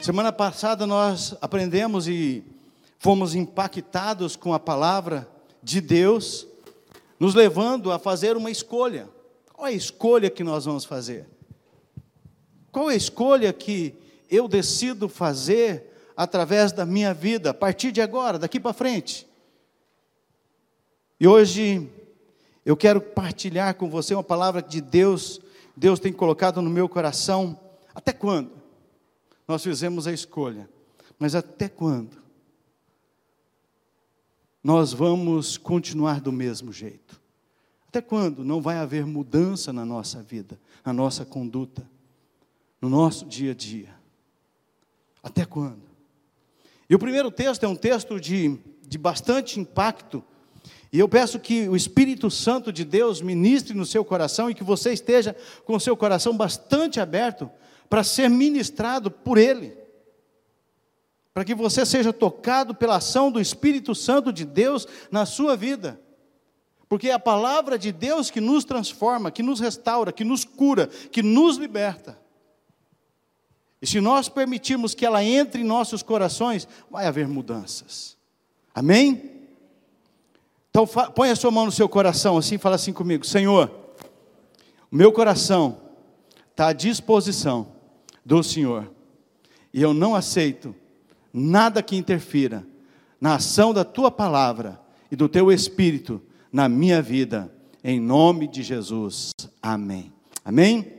Semana passada nós aprendemos e fomos impactados com a palavra de Deus, nos levando a fazer uma escolha. Qual é a escolha que nós vamos fazer? Qual é a escolha que eu decido fazer através da minha vida, a partir de agora, daqui para frente? E hoje eu quero partilhar com você uma palavra de Deus, Deus tem colocado no meu coração. Até quando? Nós fizemos a escolha, mas até quando? Nós vamos continuar do mesmo jeito. Até quando não vai haver mudança na nossa vida, na nossa conduta, no nosso dia a dia? Até quando? E o primeiro texto é um texto de, de bastante impacto e eu peço que o Espírito Santo de Deus ministre no seu coração e que você esteja com o seu coração bastante aberto para ser ministrado por Ele. Para que você seja tocado pela ação do Espírito Santo de Deus na sua vida. Porque é a palavra de Deus que nos transforma, que nos restaura, que nos cura, que nos liberta. E se nós permitirmos que ela entre em nossos corações, vai haver mudanças. Amém? Então põe a sua mão no seu coração assim e fala assim comigo: Senhor, o meu coração está à disposição do Senhor, e eu não aceito nada que interfira na ação da tua palavra e do teu espírito na minha vida, em nome de Jesus. Amém. Amém?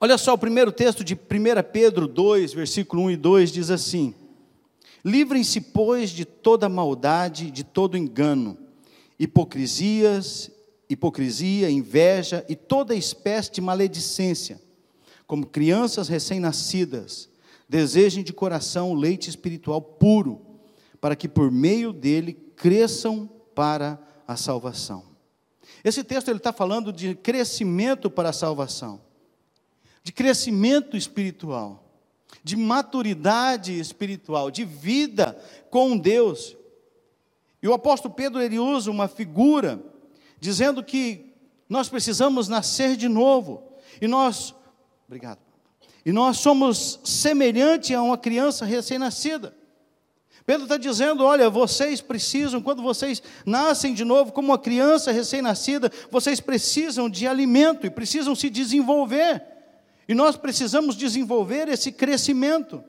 Olha só, o primeiro texto de 1 Pedro 2, versículo 1 e 2 diz assim: Livrem-se, pois, de toda maldade, de todo engano, hipocrisias, hipocrisia, inveja e toda espécie de maledicência. Como crianças recém-nascidas, desejem de coração leite espiritual puro, para que por meio dele cresçam para a salvação. Esse texto ele está falando de crescimento para a salvação, de crescimento espiritual de maturidade espiritual, de vida com Deus. E o apóstolo Pedro ele usa uma figura dizendo que nós precisamos nascer de novo. E nós, obrigado. E nós somos semelhante a uma criança recém-nascida. Pedro está dizendo: olha, vocês precisam, quando vocês nascem de novo, como uma criança recém-nascida, vocês precisam de alimento e precisam se desenvolver. E nós precisamos desenvolver esse crescimento.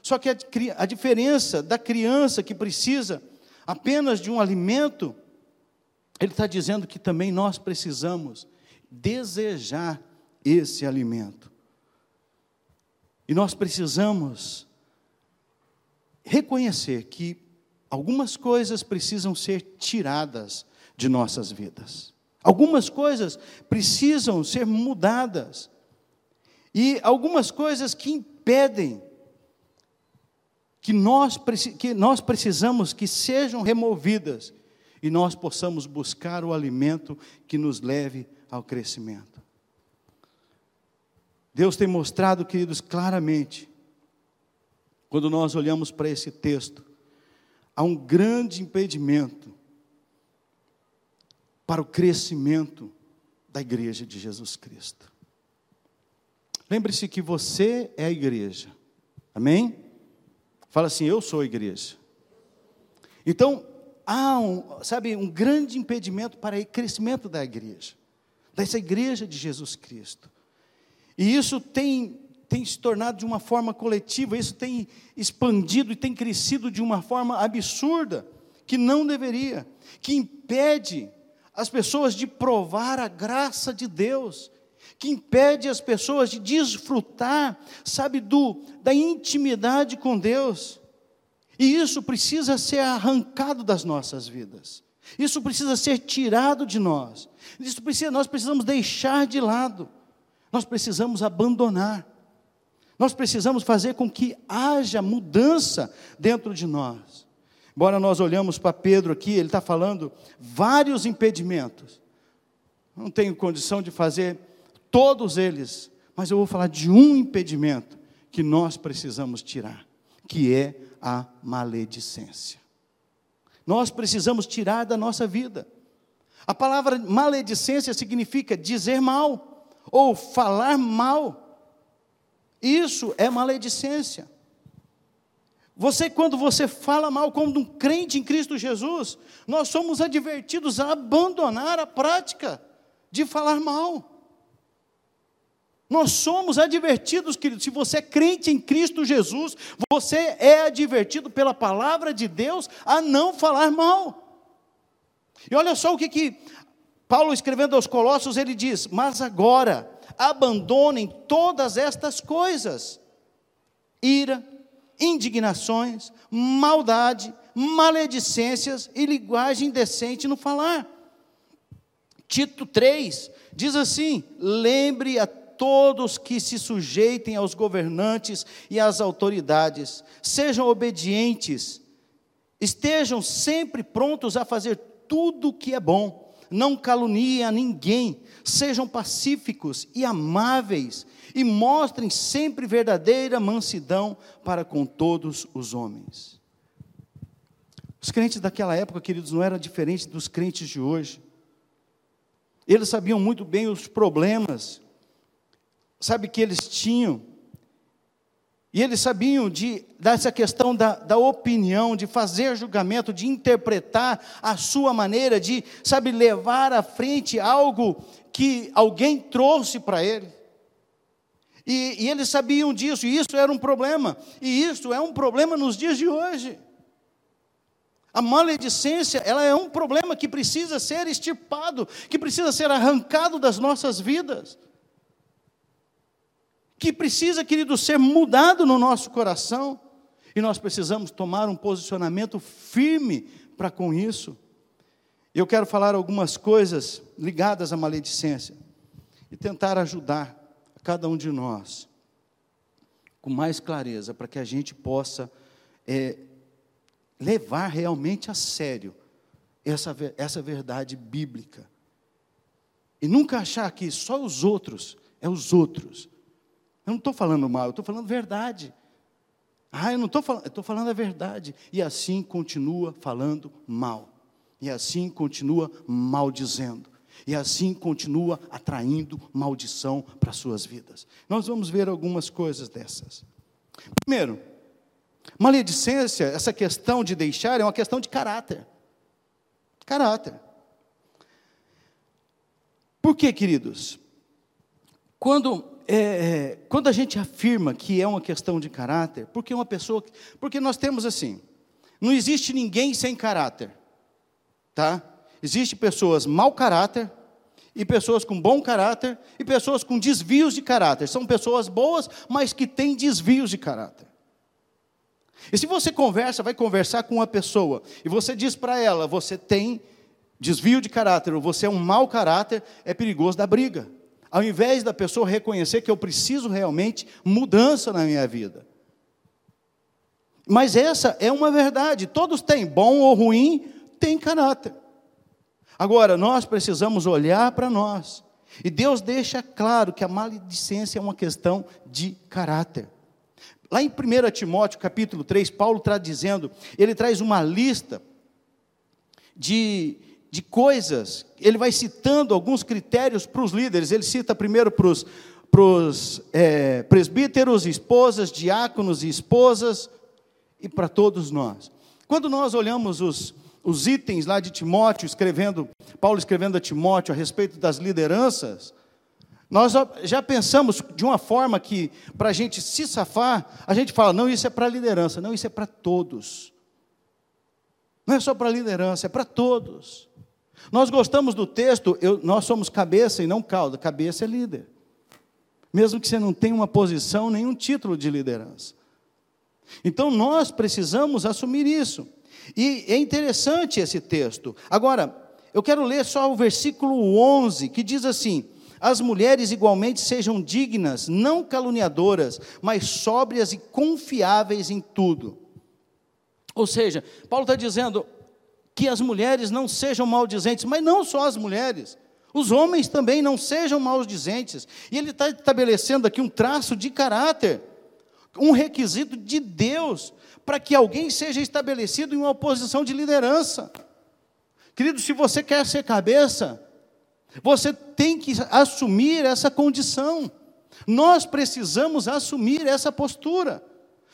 Só que a, a diferença da criança que precisa apenas de um alimento, ele está dizendo que também nós precisamos desejar esse alimento. E nós precisamos reconhecer que algumas coisas precisam ser tiradas de nossas vidas. Algumas coisas precisam ser mudadas. E algumas coisas que impedem que nós, que nós precisamos que sejam removidas e nós possamos buscar o alimento que nos leve ao crescimento. Deus tem mostrado, queridos, claramente, quando nós olhamos para esse texto, há um grande impedimento para o crescimento da igreja de Jesus Cristo. Lembre-se que você é a igreja. Amém? Fala assim: Eu sou a igreja. Então, há um, sabe, um grande impedimento para o crescimento da igreja, dessa igreja de Jesus Cristo. E isso tem, tem se tornado de uma forma coletiva, isso tem expandido e tem crescido de uma forma absurda, que não deveria, que impede as pessoas de provar a graça de Deus, que impede as pessoas de desfrutar, sabe, do, da intimidade com Deus. E isso precisa ser arrancado das nossas vidas. Isso precisa ser tirado de nós. Isso precisa, nós precisamos deixar de lado. Nós precisamos abandonar. Nós precisamos fazer com que haja mudança dentro de nós. Embora nós olhamos para Pedro aqui, ele está falando vários impedimentos. Não tenho condição de fazer todos eles, mas eu vou falar de um impedimento que nós precisamos tirar, que é a maledicência. Nós precisamos tirar da nossa vida. A palavra maledicência significa dizer mal ou falar mal. Isso é maledicência. Você, quando você fala mal como um crente em Cristo Jesus, nós somos advertidos a abandonar a prática de falar mal. Nós somos advertidos, queridos, se você é crente em Cristo Jesus, você é advertido pela palavra de Deus a não falar mal. E olha só o que, que Paulo escrevendo aos Colossos, ele diz: Mas agora abandonem todas estas coisas: ira, indignações, maldade, maledicências e linguagem indecente no falar. Tito 3 diz assim: lembre a todos que se sujeitem aos governantes e às autoridades, sejam obedientes, estejam sempre prontos a fazer tudo o que é bom, não caluniem a ninguém, sejam pacíficos e amáveis, e mostrem sempre verdadeira mansidão para com todos os homens. Os crentes daquela época, queridos, não eram diferentes dos crentes de hoje. Eles sabiam muito bem os problemas sabe, que eles tinham. E eles sabiam de, dessa questão da, da opinião, de fazer julgamento, de interpretar a sua maneira, de, sabe, levar à frente algo que alguém trouxe para ele. E, e, eles sabiam disso, e isso era um problema. E isso é um problema nos dias de hoje. A maledicência, ela é um problema que precisa ser extirpado, que precisa ser arrancado das nossas vidas que precisa, querido, ser mudado no nosso coração, e nós precisamos tomar um posicionamento firme para com isso. Eu quero falar algumas coisas ligadas à maledicência e tentar ajudar cada um de nós com mais clareza para que a gente possa é, levar realmente a sério essa, essa verdade bíblica. E nunca achar que só os outros, é os outros. Eu não estou falando mal, eu estou falando verdade. Ah, eu não estou falando, estou falando a verdade. E assim continua falando mal. E assim continua maldizendo. E assim continua atraindo maldição para suas vidas. Nós vamos ver algumas coisas dessas. Primeiro, maledicência, essa questão de deixar, é uma questão de caráter. Caráter. Por quê, queridos? Quando é, é, quando a gente afirma que é uma questão de caráter, porque uma pessoa, porque nós temos assim, não existe ninguém sem caráter, tá? Existem pessoas mau caráter e pessoas com bom caráter e pessoas com desvios de caráter. São pessoas boas, mas que têm desvios de caráter. E se você conversa, vai conversar com uma pessoa e você diz para ela, você tem desvio de caráter ou você é um mau caráter, é perigoso dar briga. Ao invés da pessoa reconhecer que eu preciso realmente mudança na minha vida. Mas essa é uma verdade, todos têm, bom ou ruim, tem caráter. Agora, nós precisamos olhar para nós. E Deus deixa claro que a maledicência é uma questão de caráter. Lá em 1 Timóteo capítulo 3, Paulo está dizendo, ele traz uma lista de de coisas, ele vai citando alguns critérios para os líderes. Ele cita primeiro para os, para os é, presbíteros, esposas, diáconos e esposas, e para todos nós. Quando nós olhamos os, os itens lá de Timóteo, escrevendo, Paulo escrevendo a Timóteo a respeito das lideranças, nós já pensamos de uma forma que, para a gente se safar, a gente fala, não, isso é para a liderança, não, isso é para todos. Não é só para a liderança, é para todos. Nós gostamos do texto, eu, nós somos cabeça e não cauda, cabeça é líder. Mesmo que você não tenha uma posição, nenhum título de liderança. Então nós precisamos assumir isso. E é interessante esse texto. Agora, eu quero ler só o versículo 11, que diz assim: As mulheres igualmente sejam dignas, não caluniadoras, mas sóbrias e confiáveis em tudo. Ou seja, Paulo está dizendo: que as mulheres não sejam maldizentes, mas não só as mulheres, os homens também não sejam maldizentes. E ele está estabelecendo aqui um traço de caráter, um requisito de Deus, para que alguém seja estabelecido em uma posição de liderança. Querido, se você quer ser cabeça, você tem que assumir essa condição. Nós precisamos assumir essa postura.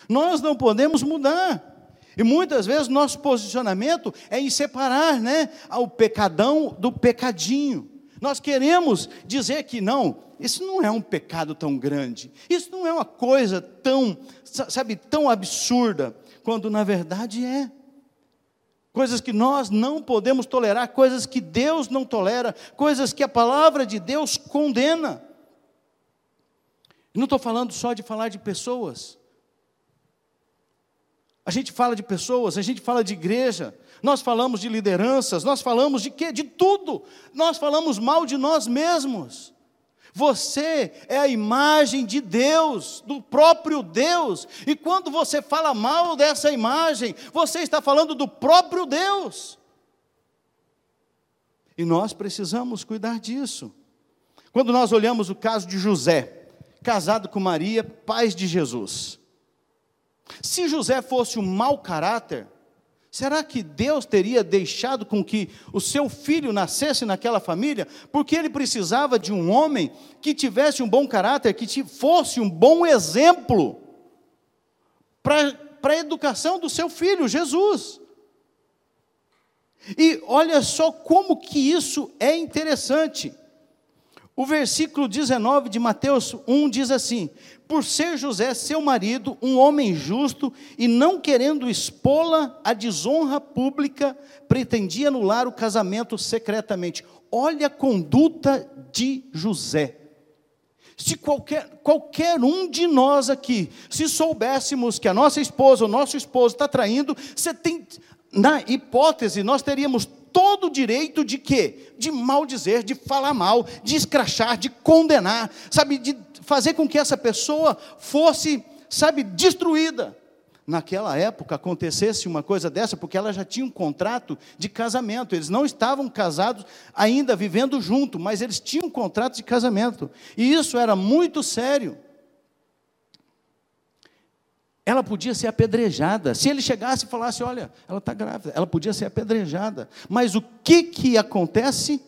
Nós não podemos mudar. E muitas vezes nosso posicionamento é em separar né, o pecadão do pecadinho. Nós queremos dizer que não, isso não é um pecado tão grande, isso não é uma coisa tão, sabe, tão absurda, quando na verdade é. Coisas que nós não podemos tolerar, coisas que Deus não tolera, coisas que a palavra de Deus condena. Não estou falando só de falar de pessoas. A gente fala de pessoas, a gente fala de igreja, nós falamos de lideranças, nós falamos de quê? De tudo. Nós falamos mal de nós mesmos. Você é a imagem de Deus, do próprio Deus. E quando você fala mal dessa imagem, você está falando do próprio Deus. E nós precisamos cuidar disso. Quando nós olhamos o caso de José, casado com Maria, pais de Jesus. Se José fosse um mau caráter, será que Deus teria deixado com que o seu filho nascesse naquela família? Porque ele precisava de um homem que tivesse um bom caráter, que fosse um bom exemplo para a educação do seu filho, Jesus. E olha só como que isso é interessante. O versículo 19 de Mateus 1 diz assim: Por ser José seu marido, um homem justo, e não querendo expô-la à desonra pública, pretendia anular o casamento secretamente. Olha a conduta de José. Se qualquer, qualquer um de nós aqui, se soubéssemos que a nossa esposa, o nosso esposo está traindo, você tem, na hipótese, nós teríamos todo o direito de quê? De maldizer, de falar mal, de escrachar, de condenar, sabe, de fazer com que essa pessoa fosse, sabe, destruída. Naquela época acontecesse uma coisa dessa, porque ela já tinha um contrato de casamento. Eles não estavam casados ainda vivendo junto, mas eles tinham um contrato de casamento. E isso era muito sério ela podia ser apedrejada. Se ele chegasse e falasse, olha, ela está grávida, ela podia ser apedrejada. Mas o que que acontece?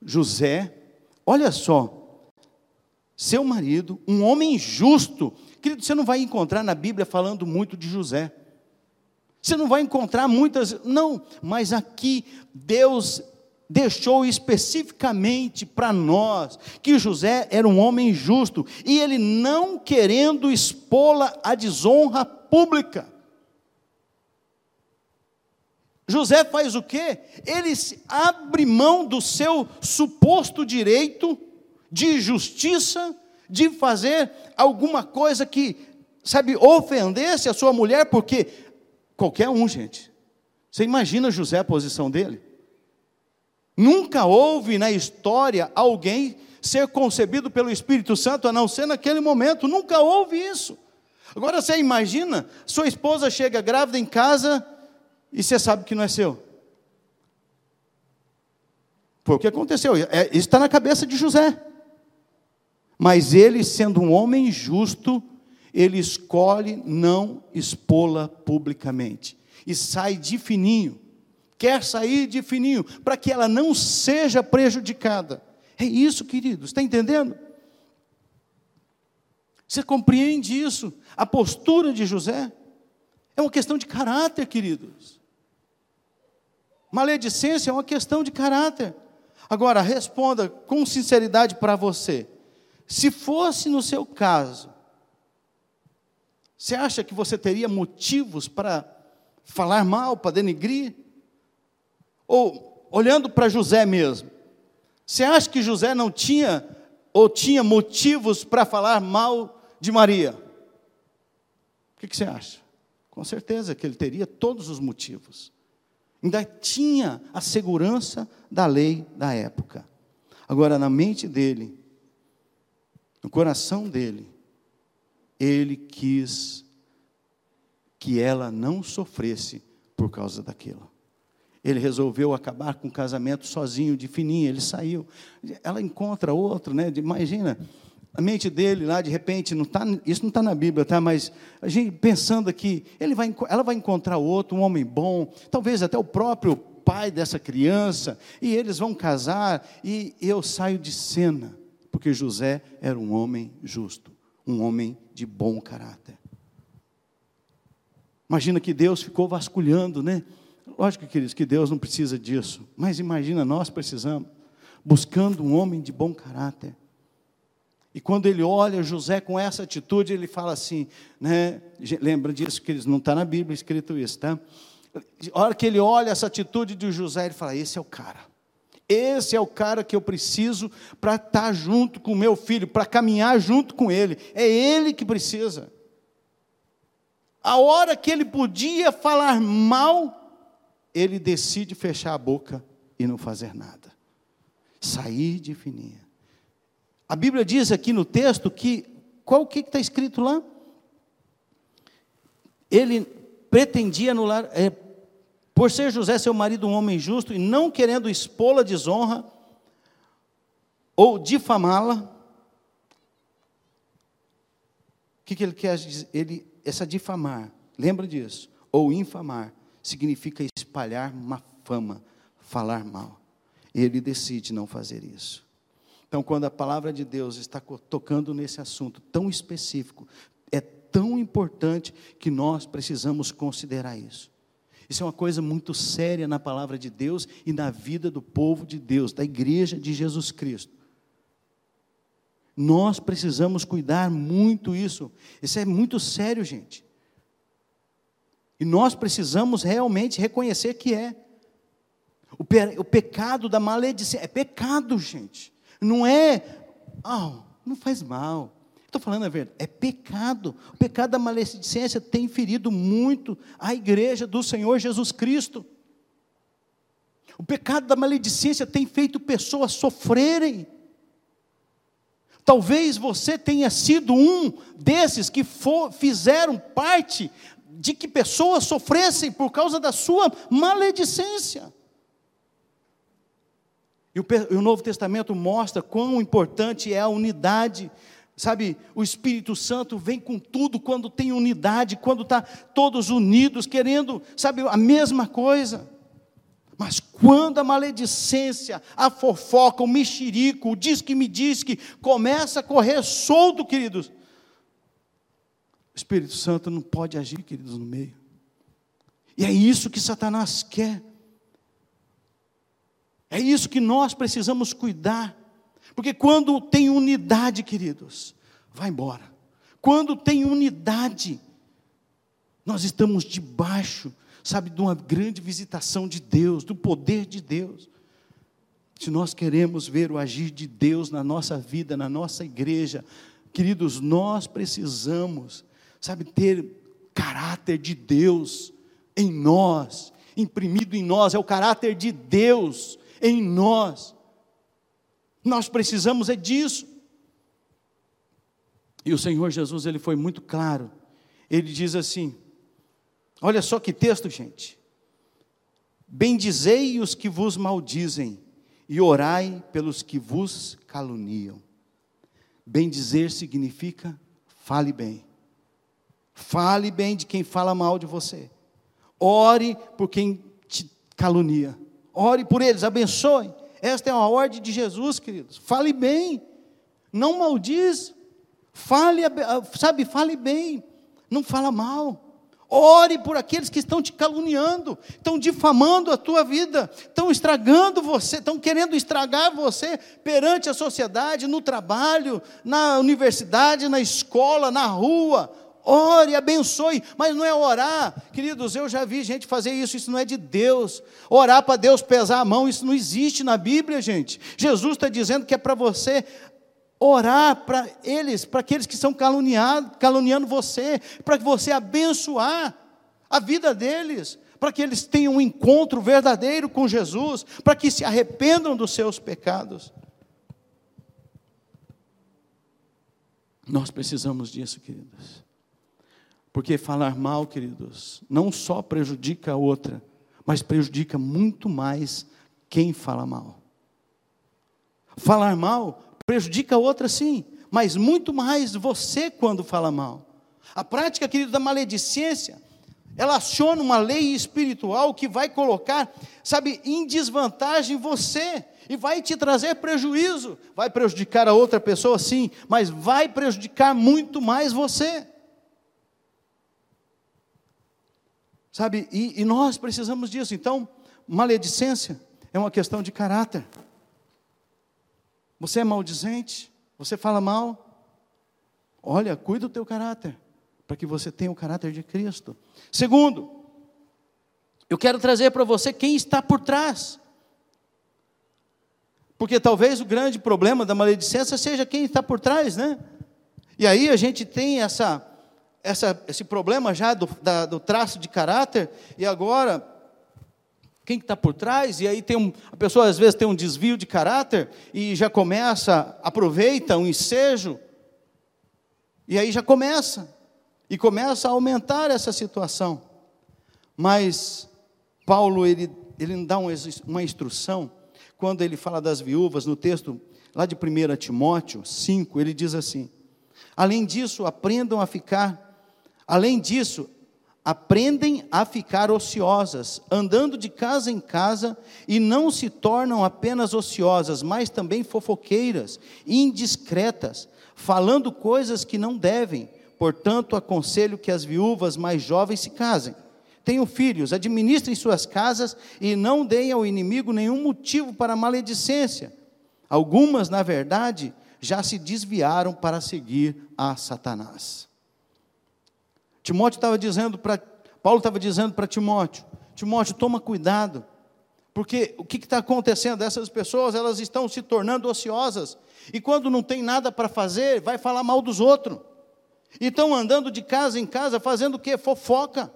José, olha só, seu marido, um homem justo, querido, você não vai encontrar na Bíblia falando muito de José. Você não vai encontrar muitas, não, mas aqui Deus deixou especificamente para nós que José era um homem justo e ele não querendo expô-la à desonra pública. José faz o quê? Ele abre mão do seu suposto direito de justiça, de fazer alguma coisa que, sabe, ofendesse a sua mulher, porque qualquer um, gente. Você imagina José a posição dele? Nunca houve na história alguém ser concebido pelo Espírito Santo, a não ser naquele momento. Nunca houve isso. Agora você imagina, sua esposa chega grávida em casa e você sabe que não é seu. Foi o que aconteceu. É, isso está na cabeça de José. Mas ele, sendo um homem justo, ele escolhe não expô-la publicamente. E sai de fininho quer sair de fininho, para que ela não seja prejudicada. É isso, queridos, está entendendo? Você compreende isso? A postura de José é uma questão de caráter, queridos. Maledicência é uma questão de caráter. Agora, responda com sinceridade para você. Se fosse no seu caso, você acha que você teria motivos para falar mal, para denegrir? Ou, olhando para José mesmo, você acha que José não tinha ou tinha motivos para falar mal de Maria? O que, que você acha? Com certeza que ele teria todos os motivos. Ainda tinha a segurança da lei da época. Agora, na mente dele, no coração dele, ele quis que ela não sofresse por causa daquilo. Ele resolveu acabar com o casamento sozinho, de fininho, ele saiu. Ela encontra outro, né? Imagina, a mente dele lá, de repente, não tá, isso não está na Bíblia, tá? mas a gente pensando aqui, ele vai, ela vai encontrar outro, um homem bom, talvez até o próprio pai dessa criança, e eles vão casar, e eu saio de cena. Porque José era um homem justo, um homem de bom caráter. Imagina que Deus ficou vasculhando, né? Lógico, queridos, que Deus não precisa disso, mas imagina, nós precisamos, buscando um homem de bom caráter. E quando ele olha José com essa atitude, ele fala assim, né? Lembra disso que não está na Bíblia escrito isso, tá? A hora que ele olha essa atitude de José, ele fala: esse é o cara. Esse é o cara que eu preciso para estar tá junto com meu filho, para caminhar junto com ele. É ele que precisa. A hora que ele podia falar mal, ele decide fechar a boca e não fazer nada. Sair de fininha. A Bíblia diz aqui no texto que, qual que está escrito lá? Ele pretendia anular, é, por ser José seu marido um homem justo e não querendo expô-la à desonra ou difamá-la. O que, que ele quer dizer? Ele essa difamar, lembra disso? Ou infamar, significa espalhar uma fama, falar mal. Ele decide não fazer isso. Então, quando a palavra de Deus está tocando nesse assunto tão específico, é tão importante que nós precisamos considerar isso. Isso é uma coisa muito séria na palavra de Deus e na vida do povo de Deus, da igreja de Jesus Cristo. Nós precisamos cuidar muito isso. Isso é muito sério, gente. E nós precisamos realmente reconhecer que é. O, pe o pecado da maledicência é pecado, gente. Não é, oh, não faz mal. Estou falando a verdade, é pecado. O pecado da maledicência tem ferido muito a igreja do Senhor Jesus Cristo. O pecado da maledicência tem feito pessoas sofrerem. Talvez você tenha sido um desses que for, fizeram parte de que pessoas sofressem por causa da sua maledicência. E o, Novo Testamento mostra quão importante é a unidade Sabe, o Espírito Santo vem com tudo quando tem unidade, quando está todos unidos, querendo, sabe, a mesma coisa. Mas quando a maledicência, a fofoca, o mexerico, o diz que me diz que começa a correr solto, queridos, o Espírito Santo não pode agir, queridos, no meio. E é isso que Satanás quer. É isso que nós precisamos cuidar. Porque quando tem unidade, queridos, vai embora. Quando tem unidade, nós estamos debaixo sabe, de uma grande visitação de Deus, do poder de Deus. Se nós queremos ver o agir de Deus na nossa vida, na nossa igreja, queridos, nós precisamos, sabe, ter caráter de Deus em nós, imprimido em nós, é o caráter de Deus em nós. Nós precisamos é disso. E o Senhor Jesus, ele foi muito claro. Ele diz assim: Olha só que texto, gente. Bendizei os que vos maldizem, e orai pelos que vos caluniam. Bendizer significa fale bem. Fale bem de quem fala mal de você. Ore por quem te calunia. Ore por eles, abençoe. Esta é uma ordem de Jesus, queridos. Fale bem. Não maldiz. Fale, sabe, fale bem. Não fala mal. Ore por aqueles que estão te caluniando, estão difamando a tua vida, estão estragando você, estão querendo estragar você perante a sociedade, no trabalho, na universidade, na escola, na rua. Ore, abençoe, mas não é orar, queridos. Eu já vi gente fazer isso, isso não é de Deus. Orar para Deus pesar a mão, isso não existe na Bíblia, gente. Jesus está dizendo que é para você orar para eles, para aqueles que estão caluniando, caluniando você, para que você abençoar a vida deles, para que eles tenham um encontro verdadeiro com Jesus, para que se arrependam dos seus pecados. Nós precisamos disso, queridos. Porque falar mal, queridos, não só prejudica a outra, mas prejudica muito mais quem fala mal. Falar mal Prejudica a outra, sim, mas muito mais você quando fala mal. A prática, querido, da maledicência, ela aciona uma lei espiritual que vai colocar, sabe, em desvantagem você. e vai te trazer prejuízo. Vai prejudicar a outra pessoa, sim, mas vai prejudicar muito mais você. Sabe, e, e nós precisamos disso. Então, maledicência é uma questão de caráter. Você é maldizente, você fala mal. Olha, cuida do teu caráter, para que você tenha o caráter de Cristo. Segundo, eu quero trazer para você quem está por trás. Porque talvez o grande problema da maledicência seja quem está por trás, né? E aí a gente tem essa, essa, esse problema já do, da, do traço de caráter, e agora, quem está por trás? E aí tem um, a pessoa às vezes tem um desvio de caráter, e já começa, aproveita um ensejo, e aí já começa, e começa a aumentar essa situação. Mas Paulo, ele, ele dá uma instrução, quando ele fala das viúvas, no texto lá de 1 Timóteo 5, ele diz assim: Além disso, aprendam a ficar, além disso, aprendem a ficar ociosas, andando de casa em casa, e não se tornam apenas ociosas, mas também fofoqueiras, indiscretas, falando coisas que não devem. Portanto, aconselho que as viúvas mais jovens se casem Tenham filhos, administrem suas casas e não deem ao inimigo nenhum motivo para maledicência. Algumas, na verdade, já se desviaram para seguir a Satanás. Timóteo estava dizendo para Paulo estava dizendo para Timóteo: Timóteo, toma cuidado, porque o que está acontecendo? Essas pessoas elas estão se tornando ociosas e quando não tem nada para fazer, vai falar mal dos outros. E estão andando de casa em casa fazendo o que? Fofoca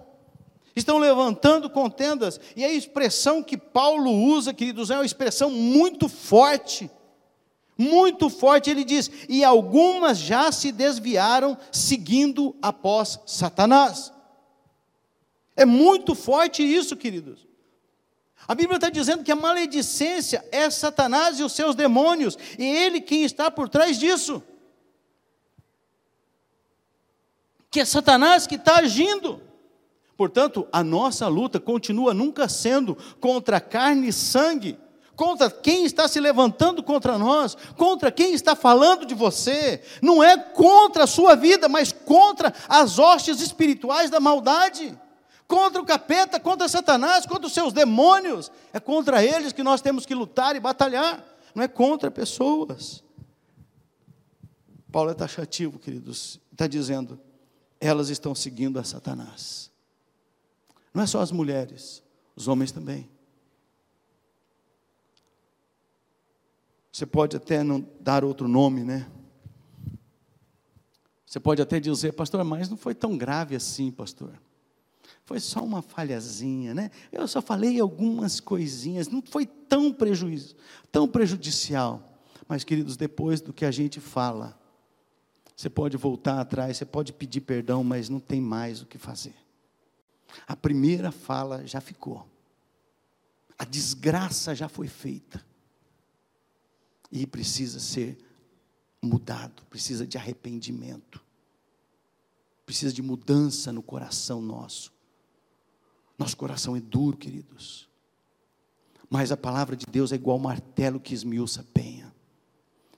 estão levantando contendas, e a expressão que Paulo usa, queridos, é uma expressão muito forte, muito forte, ele diz, e algumas já se desviaram seguindo após Satanás. É muito forte isso, queridos. A Bíblia está dizendo que a maledicência é Satanás e os seus demônios, e ele quem está por trás disso. Que é Satanás que está agindo. Portanto, a nossa luta continua nunca sendo contra carne e sangue, contra quem está se levantando contra nós, contra quem está falando de você, não é contra a sua vida, mas contra as hostes espirituais da maldade, contra o capeta, contra Satanás, contra os seus demônios, é contra eles que nós temos que lutar e batalhar, não é contra pessoas. Paulo é taxativo, queridos, está dizendo, elas estão seguindo a Satanás. Não é só as mulheres, os homens também. Você pode até não dar outro nome, né? Você pode até dizer, pastor, mas não foi tão grave assim, pastor. Foi só uma falhazinha, né? Eu só falei algumas coisinhas, não foi tão prejuízo, tão prejudicial. Mas, queridos, depois do que a gente fala, você pode voltar atrás, você pode pedir perdão, mas não tem mais o que fazer. A primeira fala já ficou. A desgraça já foi feita. E precisa ser mudado, precisa de arrependimento. Precisa de mudança no coração nosso. Nosso coração é duro, queridos. Mas a palavra de Deus é igual martelo que esmiuça penha.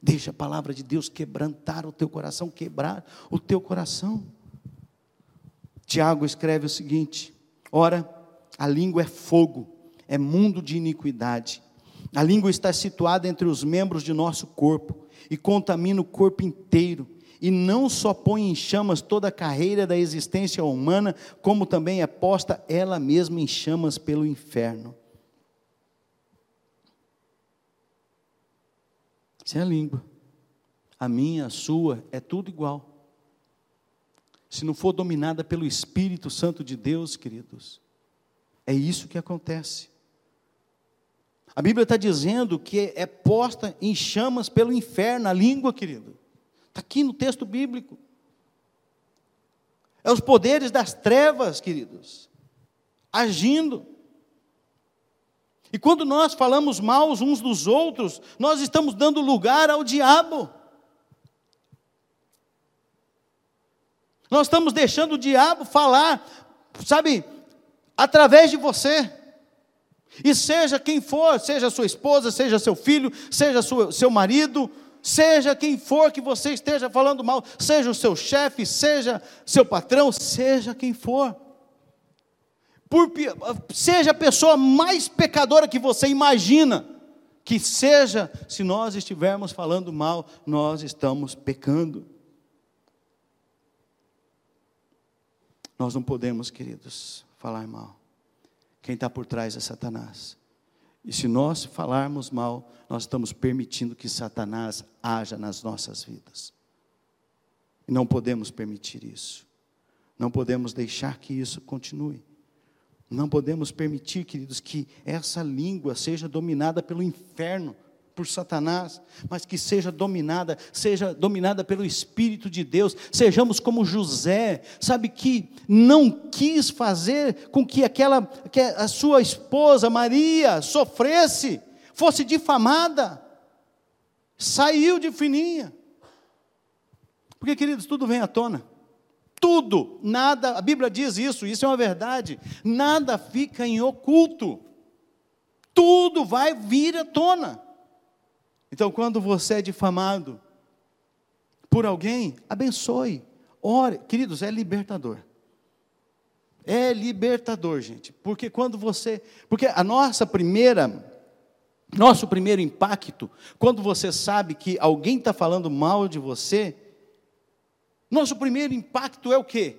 Deixa a palavra de Deus quebrantar o teu coração, quebrar o teu coração. Tiago escreve o seguinte: Ora, a língua é fogo, é mundo de iniquidade. A língua está situada entre os membros de nosso corpo e contamina o corpo inteiro. E não só põe em chamas toda a carreira da existência humana, como também é posta ela mesma em chamas pelo inferno. Isso é a língua. A minha, a sua, é tudo igual se não for dominada pelo Espírito Santo de Deus, queridos, é isso que acontece. A Bíblia está dizendo que é posta em chamas pelo inferno, a língua, querido. Está aqui no texto bíblico. É os poderes das trevas, queridos, agindo. E quando nós falamos mal uns dos outros, nós estamos dando lugar ao diabo. Nós estamos deixando o diabo falar, sabe, através de você. E seja quem for, seja sua esposa, seja seu filho, seja sua, seu marido, seja quem for que você esteja falando mal, seja o seu chefe, seja seu patrão, seja quem for. Por, seja a pessoa mais pecadora que você imagina, que seja, se nós estivermos falando mal, nós estamos pecando. Nós não podemos, queridos, falar mal. Quem está por trás é Satanás. E se nós falarmos mal, nós estamos permitindo que Satanás haja nas nossas vidas. E não podemos permitir isso. Não podemos deixar que isso continue. Não podemos permitir, queridos, que essa língua seja dominada pelo inferno por Satanás, mas que seja dominada, seja dominada pelo Espírito de Deus. Sejamos como José, sabe que não quis fazer com que aquela que a sua esposa Maria sofresse, fosse difamada. Saiu de fininha. Porque, queridos, tudo vem à tona. Tudo, nada, a Bíblia diz isso, isso é uma verdade. Nada fica em oculto. Tudo vai vir à tona. Então, quando você é difamado por alguém, abençoe, ore. Queridos, é libertador. É libertador, gente. Porque quando você. Porque a nossa primeira. Nosso primeiro impacto, quando você sabe que alguém está falando mal de você, nosso primeiro impacto é o quê?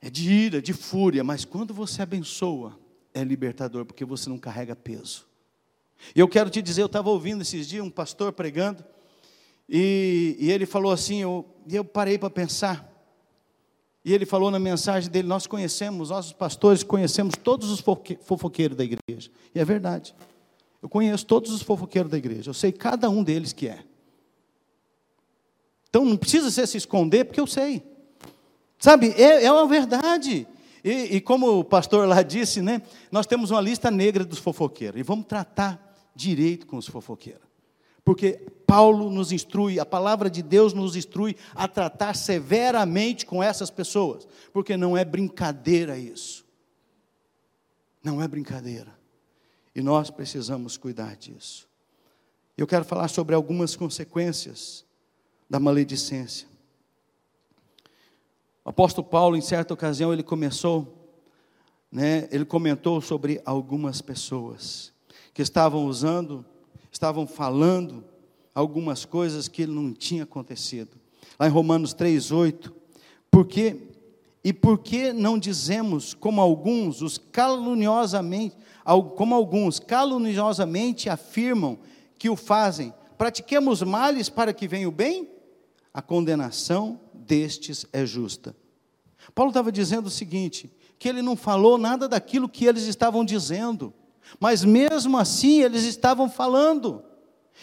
É de ira, de fúria, mas quando você abençoa, é libertador, porque você não carrega peso. E eu quero te dizer, eu estava ouvindo esses dias um pastor pregando, e, e ele falou assim, eu, e eu parei para pensar. E ele falou na mensagem dele: Nós conhecemos, nossos pastores conhecemos todos os fofoqueiros da igreja. E é verdade. Eu conheço todos os fofoqueiros da igreja. Eu sei cada um deles que é. Então não precisa você se esconder, porque eu sei. Sabe, é, é uma verdade. E, e, como o pastor lá disse, né? Nós temos uma lista negra dos fofoqueiros. E vamos tratar direito com os fofoqueiros. Porque Paulo nos instrui, a palavra de Deus nos instrui a tratar severamente com essas pessoas, porque não é brincadeira isso. Não é brincadeira. E nós precisamos cuidar disso. Eu quero falar sobre algumas consequências da maledicência. O apóstolo Paulo, em certa ocasião, ele começou, né, ele comentou sobre algumas pessoas que estavam usando, estavam falando algumas coisas que não tinha acontecido. Lá em Romanos 3:8, porque e por que não dizemos como alguns os caluniosamente, como alguns caluniosamente afirmam que o fazem, pratiquemos males para que venha o bem? A condenação destes é justa. Paulo estava dizendo o seguinte: que ele não falou nada daquilo que eles estavam dizendo. Mas mesmo assim eles estavam falando.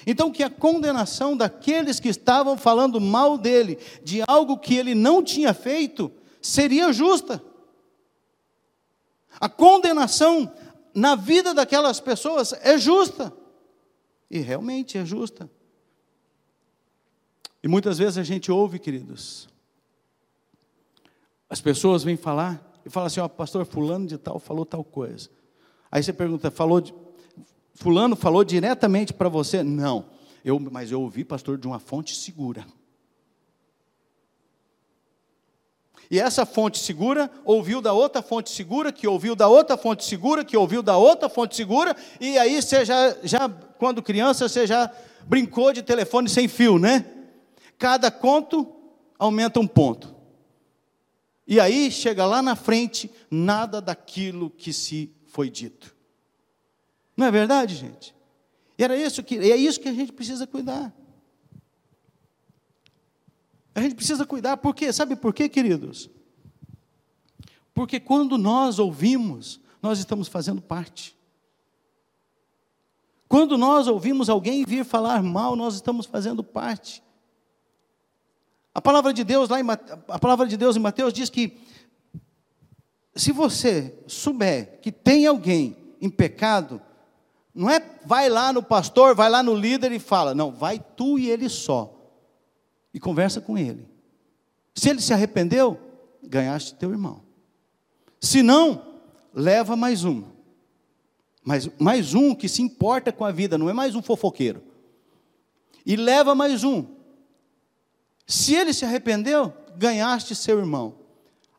Então, que a condenação daqueles que estavam falando mal dele, de algo que ele não tinha feito, seria justa. A condenação na vida daquelas pessoas é justa. E realmente é justa. E muitas vezes a gente ouve, queridos, as pessoas vêm falar e falam assim: ó, pastor, Fulano de Tal falou tal coisa. Aí você pergunta, falou de, fulano falou diretamente para você? Não. Eu, mas eu ouvi, pastor, de uma fonte segura. E essa fonte segura ouviu da outra fonte segura, que ouviu da outra fonte segura, que ouviu da outra fonte segura, e aí você já, já quando criança, você já brincou de telefone sem fio, né? Cada conto aumenta um ponto. E aí chega lá na frente, nada daquilo que se foi dito. Não é verdade, gente? Era isso que, é isso que a gente precisa cuidar. A gente precisa cuidar, porque sabe por quê, queridos? Porque quando nós ouvimos, nós estamos fazendo parte. Quando nós ouvimos alguém vir falar mal, nós estamos fazendo parte. A palavra de Deus lá em, a palavra de Deus em Mateus diz que se você souber que tem alguém em pecado, não é vai lá no pastor, vai lá no líder e fala, não, vai tu e ele só. E conversa com ele. Se ele se arrependeu, ganhaste teu irmão. Se não, leva mais um. Mas mais um que se importa com a vida, não é mais um fofoqueiro. E leva mais um. Se ele se arrependeu, ganhaste seu irmão.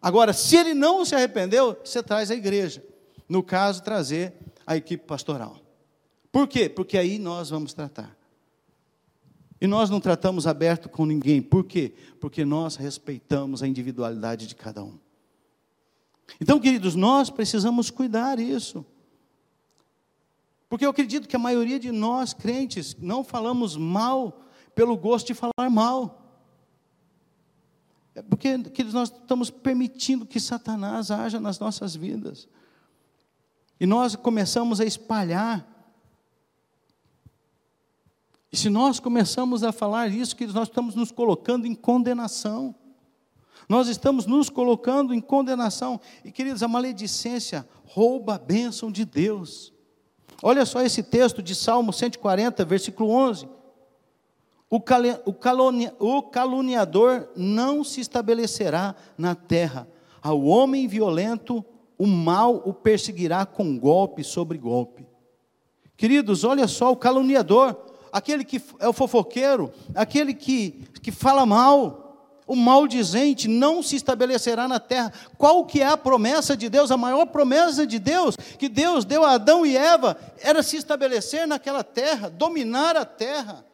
Agora, se ele não se arrependeu, você traz a igreja. No caso, trazer a equipe pastoral. Por quê? Porque aí nós vamos tratar. E nós não tratamos aberto com ninguém. Por quê? Porque nós respeitamos a individualidade de cada um. Então, queridos, nós precisamos cuidar disso. Porque eu acredito que a maioria de nós, crentes, não falamos mal pelo gosto de falar mal. É porque queridos, nós estamos permitindo que Satanás haja nas nossas vidas. E nós começamos a espalhar. E se nós começamos a falar isso, que nós estamos nos colocando em condenação. Nós estamos nos colocando em condenação. E, queridos, a maledicência rouba a bênção de Deus. Olha só esse texto de Salmo 140, versículo 11. O, o caluniador não se estabelecerá na terra. Ao homem violento, o mal o perseguirá com golpe sobre golpe. Queridos, olha só, o caluniador, aquele que é o fofoqueiro, aquele que, que fala mal, o maldizente não se estabelecerá na terra. Qual que é a promessa de Deus? A maior promessa de Deus que Deus deu a Adão e Eva era se estabelecer naquela terra, dominar a terra.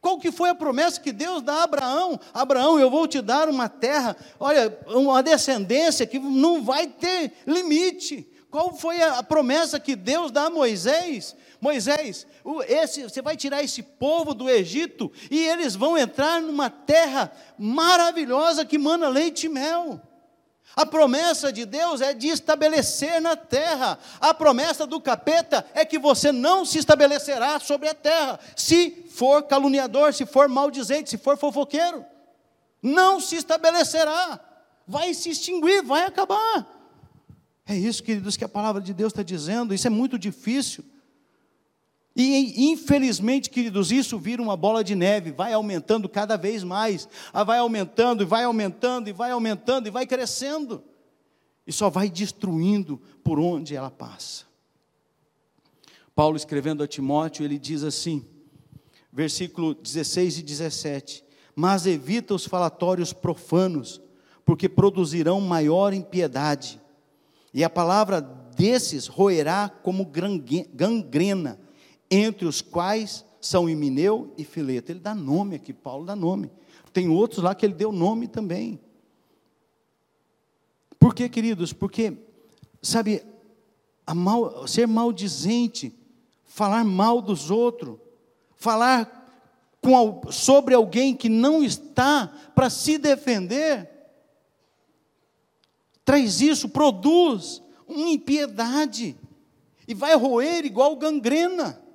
Qual que foi a promessa que Deus dá a Abraão? Abraão, eu vou te dar uma terra, olha, uma descendência que não vai ter limite. Qual foi a promessa que Deus dá a Moisés? Moisés, esse, você vai tirar esse povo do Egito e eles vão entrar numa terra maravilhosa que mana leite e mel. A promessa de Deus é de estabelecer na terra. A promessa do capeta é que você não se estabelecerá sobre a terra, se for caluniador, se for maldizente, se for fofoqueiro. Não se estabelecerá. Vai se extinguir, vai acabar. É isso, queridos, que a palavra de Deus está dizendo. Isso é muito difícil. E infelizmente, queridos, isso vira uma bola de neve, vai aumentando cada vez mais, ah, vai aumentando, e vai aumentando, e vai aumentando, e vai crescendo, e só vai destruindo por onde ela passa. Paulo escrevendo a Timóteo, ele diz assim, versículo 16 e 17: Mas evita os falatórios profanos, porque produzirão maior impiedade, e a palavra desses roerá como gangrena entre os quais são Emineu e Fileto. Ele dá nome aqui, Paulo dá nome. Tem outros lá que ele deu nome também. Por quê, queridos? Porque, sabe, mal, ser maldizente, falar mal dos outros, falar com, sobre alguém que não está para se defender, traz isso, produz uma impiedade, e vai roer igual gangrena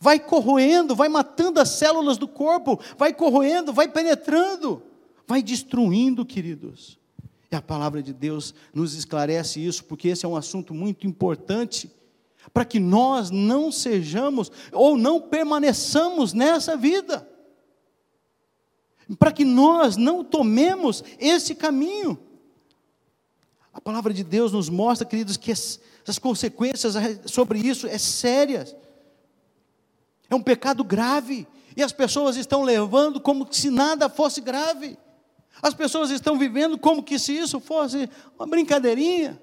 vai corroendo, vai matando as células do corpo, vai corroendo, vai penetrando, vai destruindo, queridos. E a palavra de Deus nos esclarece isso, porque esse é um assunto muito importante, para que nós não sejamos ou não permaneçamos nessa vida, para que nós não tomemos esse caminho. A palavra de Deus nos mostra, queridos, que as, as consequências sobre isso é sérias. É um pecado grave. E as pessoas estão levando como se nada fosse grave. As pessoas estão vivendo como que se isso fosse uma brincadeirinha.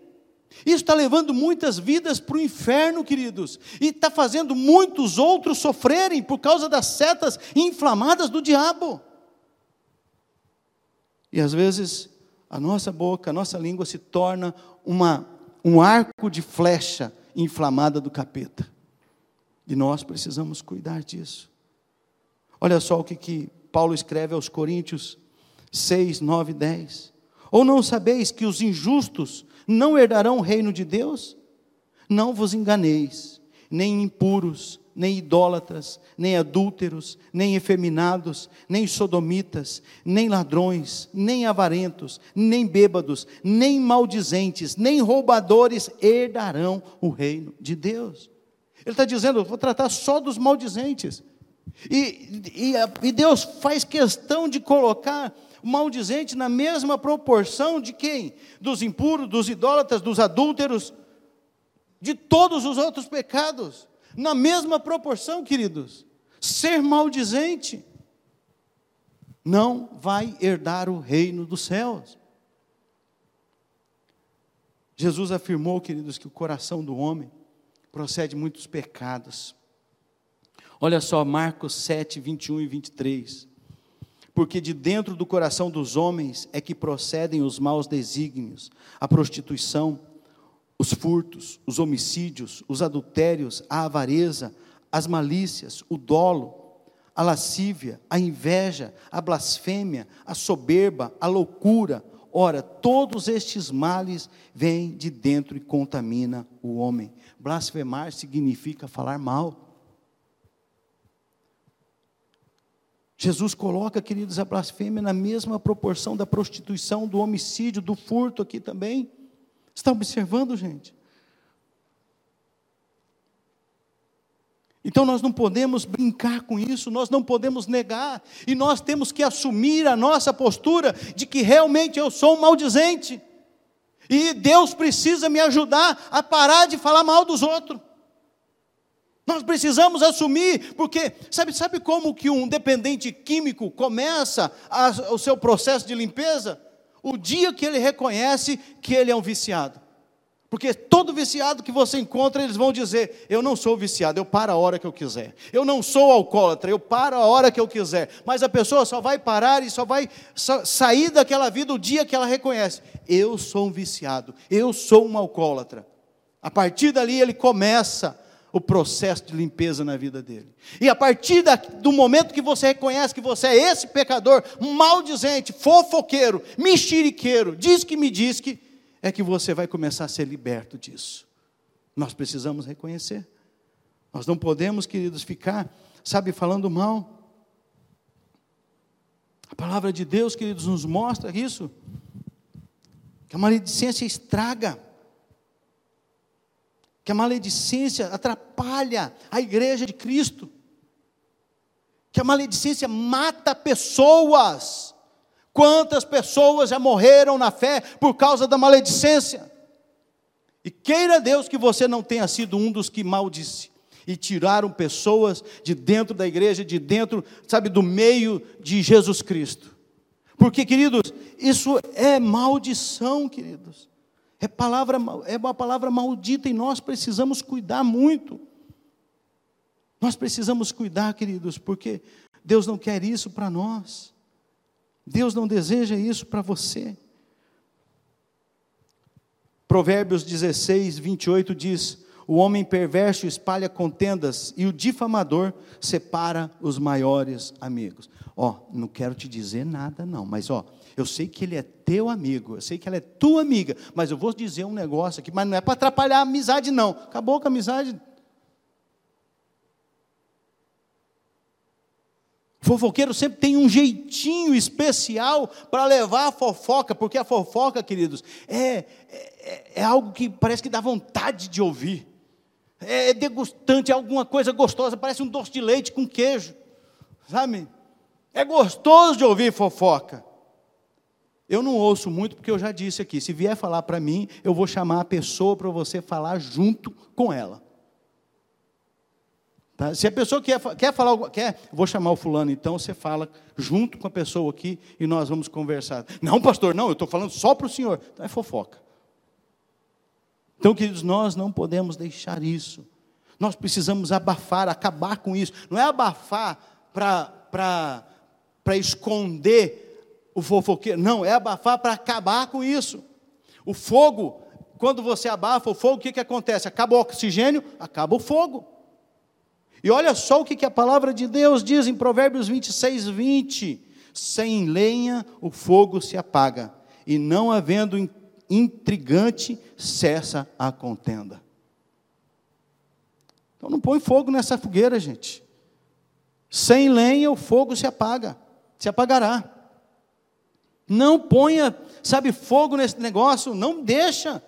Isso está levando muitas vidas para o inferno, queridos, e está fazendo muitos outros sofrerem por causa das setas inflamadas do diabo. E às vezes a nossa boca, a nossa língua se torna uma, um arco de flecha inflamada do capeta. E nós precisamos cuidar disso. Olha só o que, que Paulo escreve aos Coríntios 6, 9 e 10. Ou não sabeis que os injustos não herdarão o reino de Deus? Não vos enganeis, nem impuros, nem idólatras, nem adúlteros, nem efeminados, nem sodomitas, nem ladrões, nem avarentos, nem bêbados, nem maldizentes, nem roubadores herdarão o reino de Deus. Ele está dizendo, vou tratar só dos maldizentes. E, e, e, Deus faz questão de colocar o maldizente na mesma proporção de quem? Dos impuros, dos idólatras, dos adúlteros, de todos os outros pecados, na mesma proporção, queridos. Ser maldizente não vai herdar o reino dos céus. Jesus afirmou, queridos, que o coração do homem procede muitos pecados. Olha só, Marcos 7, 21 e 23. Porque de dentro do coração dos homens é que procedem os maus desígnios, a prostituição, os furtos, os homicídios, os adultérios, a avareza, as malícias, o dolo, a lascívia, a inveja, a blasfêmia, a soberba, a loucura. Ora, todos estes males vêm de dentro e contamina o homem. Blasfemar significa falar mal. Jesus coloca, queridos, a blasfêmia na mesma proporção da prostituição, do homicídio, do furto aqui também. Está observando, gente? Então nós não podemos brincar com isso, nós não podemos negar, e nós temos que assumir a nossa postura de que realmente eu sou um maldizente, e Deus precisa me ajudar a parar de falar mal dos outros. Nós precisamos assumir, porque sabe, sabe como que um dependente químico começa a, o seu processo de limpeza? O dia que ele reconhece que ele é um viciado. Porque todo viciado que você encontra, eles vão dizer: Eu não sou viciado, eu paro a hora que eu quiser. Eu não sou alcoólatra, eu paro a hora que eu quiser. Mas a pessoa só vai parar e só vai sair daquela vida o dia que ela reconhece: Eu sou um viciado, eu sou um alcoólatra. A partir dali ele começa o processo de limpeza na vida dele. E a partir da, do momento que você reconhece que você é esse pecador, maldizente, fofoqueiro, mexeriqueiro, diz que me diz que, é que você vai começar a ser liberto disso. Nós precisamos reconhecer. Nós não podemos, queridos, ficar, sabe, falando mal. A palavra de Deus, queridos, nos mostra isso. Que a maledicência estraga que a maledicência atrapalha a igreja de Cristo, que a maledicência mata pessoas. Quantas pessoas já morreram na fé por causa da maledicência? E queira Deus que você não tenha sido um dos que maldisse e tiraram pessoas de dentro da igreja, de dentro, sabe, do meio de Jesus Cristo. Porque, queridos, isso é maldição, queridos. É, palavra, é uma palavra maldita e nós precisamos cuidar muito. Nós precisamos cuidar, queridos, porque Deus não quer isso para nós. Deus não deseja isso para você. Provérbios 16, 28 diz: O homem perverso espalha contendas e o difamador separa os maiores amigos. Ó, não quero te dizer nada, não, mas ó, eu sei que ele é teu amigo, eu sei que ela é tua amiga, mas eu vou dizer um negócio aqui, mas não é para atrapalhar a amizade, não. Acabou com a amizade. Fofoqueiro sempre tem um jeitinho especial para levar a fofoca, porque a fofoca, queridos, é, é, é, algo que parece que dá vontade de ouvir. É degustante, é alguma coisa gostosa, parece um doce de leite com queijo, sabe? É gostoso de ouvir fofoca. Eu não ouço muito porque eu já disse aqui, se vier falar para mim, eu vou chamar a pessoa para você falar junto com ela. Tá? Se a pessoa quer, quer falar, quer, vou chamar o fulano, então você fala junto com a pessoa aqui e nós vamos conversar. Não, pastor, não, eu estou falando só para o senhor. Então é fofoca. Então, queridos, nós não podemos deixar isso. Nós precisamos abafar, acabar com isso. Não é abafar para esconder o fofoqueiro. Não, é abafar para acabar com isso. O fogo, quando você abafa o fogo, o que, que acontece? Acaba o oxigênio, acaba o fogo. E olha só o que, a palavra de Deus diz em Provérbios 26, 20: sem lenha o fogo se apaga, e não havendo intrigante, cessa a contenda. Então não põe fogo nessa fogueira, gente. Sem lenha o fogo se apaga, se apagará. Não ponha, sabe, fogo nesse negócio, não deixa.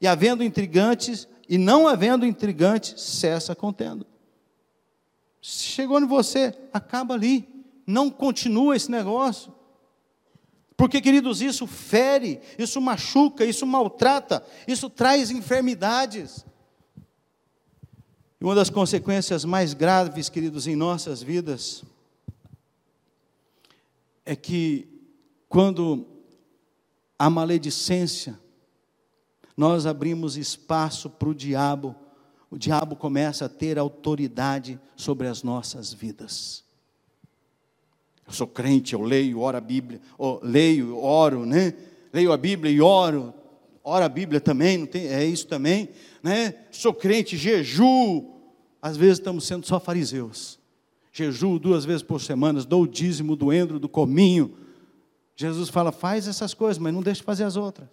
E havendo intrigantes, e não havendo intrigantes, cessa contendo. Chegou em você, acaba ali. Não continua esse negócio. Porque, queridos, isso fere, isso machuca, isso maltrata, isso traz enfermidades. E uma das consequências mais graves, queridos, em nossas vidas, é que quando a maledicência, nós abrimos espaço para o diabo, o diabo começa a ter autoridade sobre as nossas vidas. Eu sou crente, eu leio, oro a Bíblia, leio, oro, né? Leio a Bíblia e oro, oro a Bíblia também, tem, é isso também, né? Sou crente, jejuo. Às vezes estamos sendo só fariseus. Jejuo duas vezes por semana, dou o dízimo do endro, do cominho. Jesus fala: faz essas coisas, mas não deixe de fazer as outras.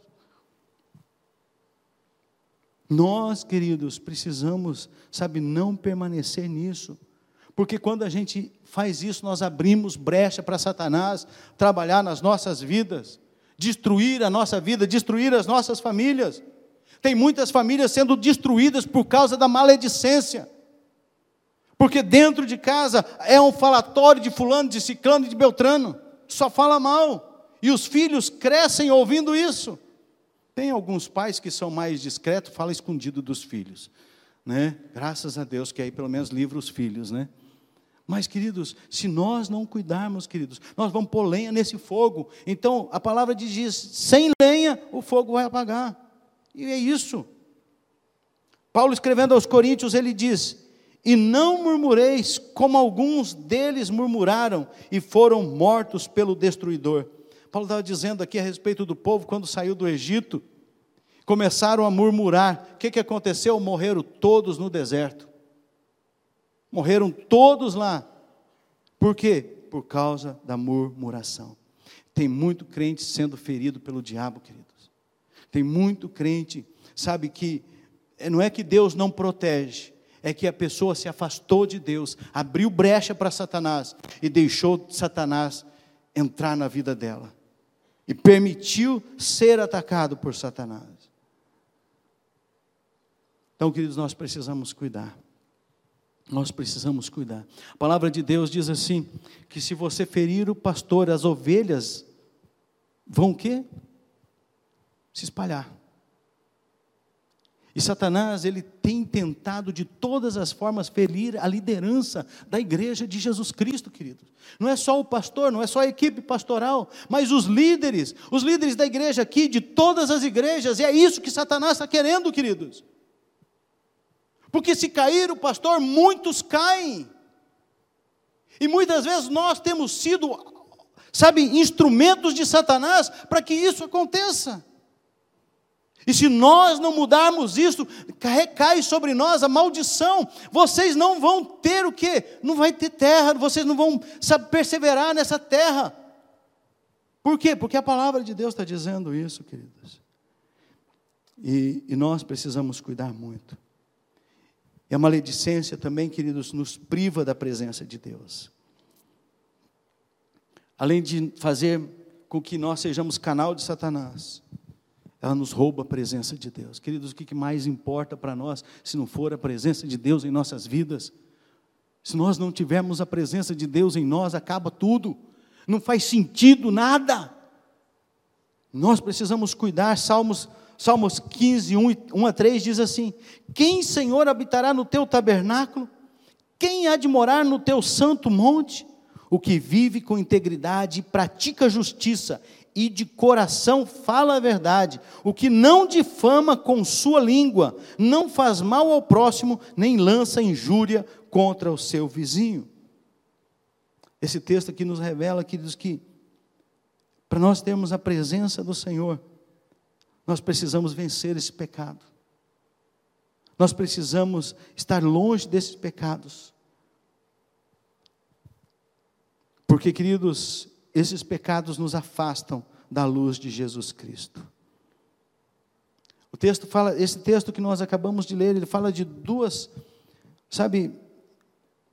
Nós, queridos, precisamos, sabe, não permanecer nisso. Porque quando a gente faz isso, nós abrimos brecha para Satanás trabalhar nas nossas vidas, destruir a nossa vida, destruir as nossas famílias. Tem muitas famílias sendo destruídas por causa da maledicência. Porque dentro de casa é um falatório de fulano, de ciclano e de beltrano. Só fala mal. E os filhos crescem ouvindo isso. Tem alguns pais que são mais discretos, fala escondido dos filhos, né? Graças a Deus que aí pelo menos livra os filhos, né? Mas, queridos, se nós não cuidarmos, queridos, nós vamos pôr lenha nesse fogo. Então, a palavra diz: sem lenha, o fogo vai apagar. E é isso. Paulo, escrevendo aos Coríntios, ele diz: E não murmureis, como alguns deles murmuraram e foram mortos pelo destruidor. Paulo estava dizendo aqui a respeito do povo quando saiu do Egito, começaram a murmurar. O que, que aconteceu? Morreram todos no deserto. Morreram todos lá. Por quê? Por causa da murmuração. Tem muito crente sendo ferido pelo diabo, queridos. Tem muito crente, sabe que eh, não é que Deus não protege, é que a pessoa se afastou de Deus, abriu brecha para Satanás e deixou Satanás entrar na vida dela e permitiu ser atacado por Satanás. Então, queridos, nós precisamos cuidar. Nós precisamos cuidar. A palavra de Deus diz assim: que se você ferir o pastor, as ovelhas vão o quê? Se espalhar. E Satanás, ele tem tentado de todas as formas ferir a liderança da igreja de Jesus Cristo, queridos. Não é só o pastor, não é só a equipe pastoral, mas os líderes, os líderes da igreja aqui, de todas as igrejas, e é isso que Satanás está querendo, queridos. Porque se cair o pastor, muitos caem. E muitas vezes nós temos sido, sabe, instrumentos de Satanás para que isso aconteça. E se nós não mudarmos isso, recai sobre nós a maldição. Vocês não vão ter o quê? Não vai ter terra, vocês não vão perseverar nessa terra. Por quê? Porque a palavra de Deus está dizendo isso, queridos. E, e nós precisamos cuidar muito. E a maledicência também, queridos, nos priva da presença de Deus. Além de fazer com que nós sejamos canal de Satanás, ela nos rouba a presença de Deus. Queridos, o que mais importa para nós se não for a presença de Deus em nossas vidas? Se nós não tivermos a presença de Deus em nós, acaba tudo, não faz sentido nada. Nós precisamos cuidar, Salmos, Salmos 15, 1, 1 a 3 diz assim: Quem, Senhor, habitará no teu tabernáculo? Quem há de morar no teu santo monte? O que vive com integridade e pratica justiça e de coração fala a verdade, o que não difama com sua língua, não faz mal ao próximo, nem lança injúria contra o seu vizinho. Esse texto aqui nos revela, queridos, que para nós termos a presença do Senhor, nós precisamos vencer esse pecado. Nós precisamos estar longe desses pecados. Porque, queridos, esses pecados nos afastam da luz de Jesus Cristo. O texto fala, esse texto que nós acabamos de ler, ele fala de duas, sabe,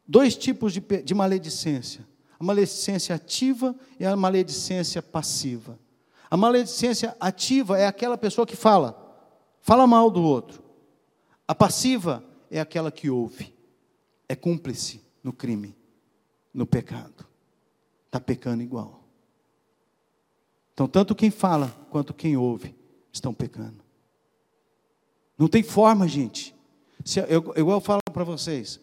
dois tipos de, de maledicência: a maledicência ativa e a maledicência passiva. A maledicência ativa é aquela pessoa que fala, fala mal do outro. A passiva é aquela que ouve, é cúmplice no crime, no pecado está pecando igual. Então, tanto quem fala quanto quem ouve estão pecando. Não tem forma, gente. Se, eu, igual eu falo para vocês,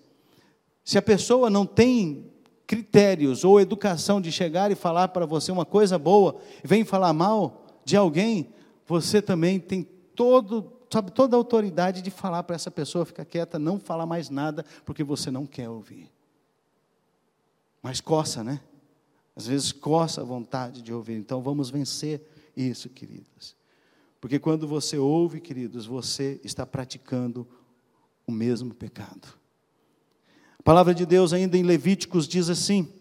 se a pessoa não tem critérios ou educação de chegar e falar para você uma coisa boa, vem falar mal de alguém, você também tem todo, sabe, toda a autoridade de falar para essa pessoa ficar quieta, não falar mais nada, porque você não quer ouvir. Mas coça, né? Às vezes coça a vontade de ouvir. Então vamos vencer isso, queridos. Porque quando você ouve, queridos, você está praticando o mesmo pecado. A palavra de Deus, ainda em Levíticos, diz assim: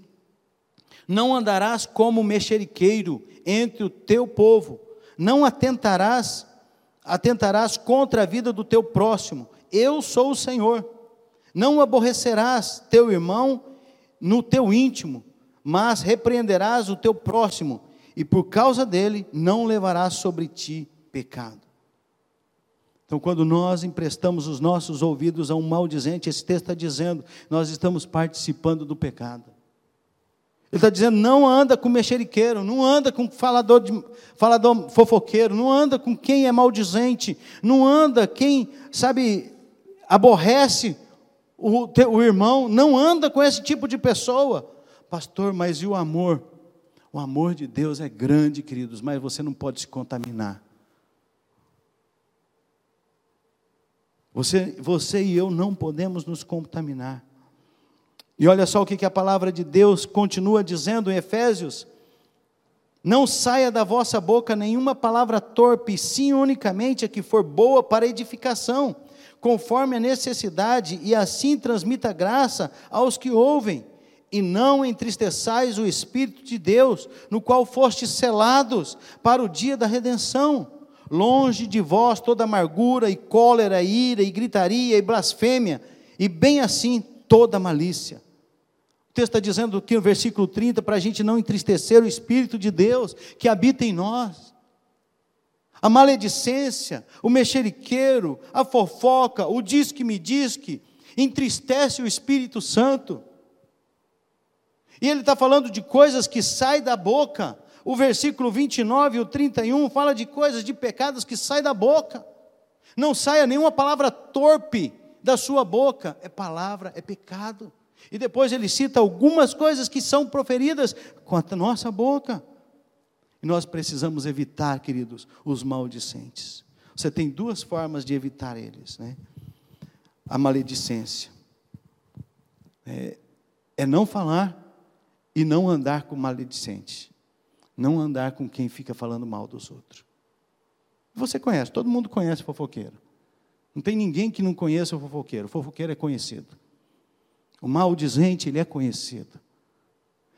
Não andarás como mexeriqueiro entre o teu povo, não atentarás, atentarás contra a vida do teu próximo. Eu sou o Senhor. Não aborrecerás teu irmão no teu íntimo, mas repreenderás o teu próximo, e por causa dele não levarás sobre ti pecado. Então, quando nós emprestamos os nossos ouvidos a um maldizente, esse texto está dizendo, nós estamos participando do pecado. Ele está dizendo, não anda com mexeriqueiro, não anda com falador, de, falador fofoqueiro, não anda com quem é maldizente, não anda quem, sabe, aborrece o, o irmão, não anda com esse tipo de pessoa. Pastor, mas e o amor? O amor de Deus é grande, queridos, mas você não pode se contaminar. Você, você e eu não podemos nos contaminar. E olha só o que, que a palavra de Deus continua dizendo em Efésios: Não saia da vossa boca nenhuma palavra torpe, sim unicamente a que for boa para edificação, conforme a necessidade, e assim transmita graça aos que ouvem. E não entristeçais o Espírito de Deus, no qual fostes selados para o dia da redenção. Longe de vós toda amargura e cólera, e ira e gritaria e blasfêmia, e bem assim toda malícia. O texto está dizendo aqui no versículo 30 para a gente não entristecer o Espírito de Deus que habita em nós. A maledicência, o mexeriqueiro, a fofoca, o diz que me diz que, entristece o Espírito Santo. E ele está falando de coisas que saem da boca, o versículo 29 e o 31 fala de coisas, de pecados que saem da boca. Não saia nenhuma palavra torpe da sua boca, é palavra, é pecado. E depois ele cita algumas coisas que são proferidas com a nossa boca. E nós precisamos evitar, queridos, os maldicentes. Você tem duas formas de evitar eles, né? A maledicência é, é não falar e não andar com maledicente não andar com quem fica falando mal dos outros. Você conhece, todo mundo conhece fofoqueiro. Não tem ninguém que não conheça o fofoqueiro. O fofoqueiro é conhecido. O maldizente, ele é conhecido.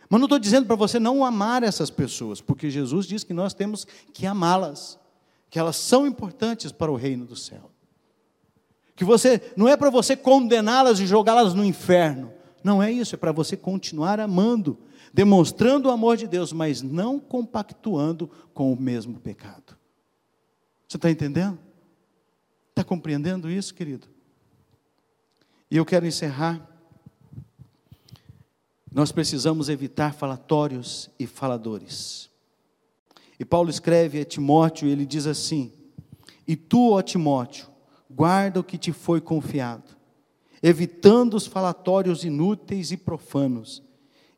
Mas não estou dizendo para você não amar essas pessoas, porque Jesus diz que nós temos que amá-las, que elas são importantes para o reino do céu. Que você não é para você condená-las e jogá-las no inferno. Não é isso, é para você continuar amando demonstrando o amor de Deus, mas não compactuando com o mesmo pecado. Você está entendendo? Está compreendendo isso, querido? E eu quero encerrar. Nós precisamos evitar falatórios e faladores. E Paulo escreve a Timóteo, e ele diz assim: E tu, ó Timóteo, guarda o que te foi confiado, evitando os falatórios inúteis e profanos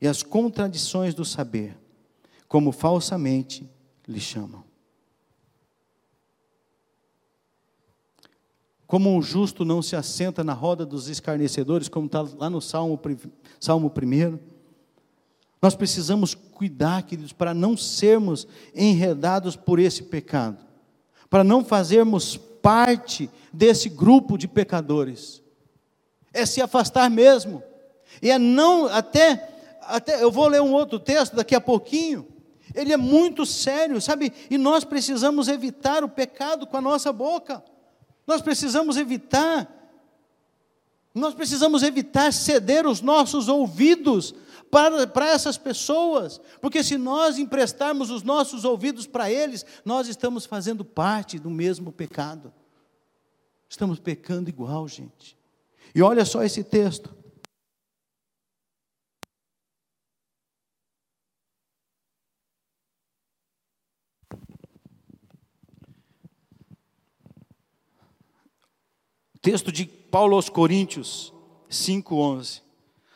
e as contradições do saber, como falsamente lhe chamam. Como um justo não se assenta na roda dos escarnecedores, como está lá no Salmo, Salmo 1. Nós precisamos cuidar, queridos, para não sermos enredados por esse pecado, para não fazermos parte desse grupo de pecadores. É se afastar mesmo, e é não até até eu vou ler um outro texto daqui a pouquinho. Ele é muito sério, sabe? E nós precisamos evitar o pecado com a nossa boca. Nós precisamos evitar nós precisamos evitar ceder os nossos ouvidos para, para essas pessoas, porque se nós emprestarmos os nossos ouvidos para eles, nós estamos fazendo parte do mesmo pecado. Estamos pecando igual, gente. E olha só esse texto. Texto de Paulo aos Coríntios 5:11.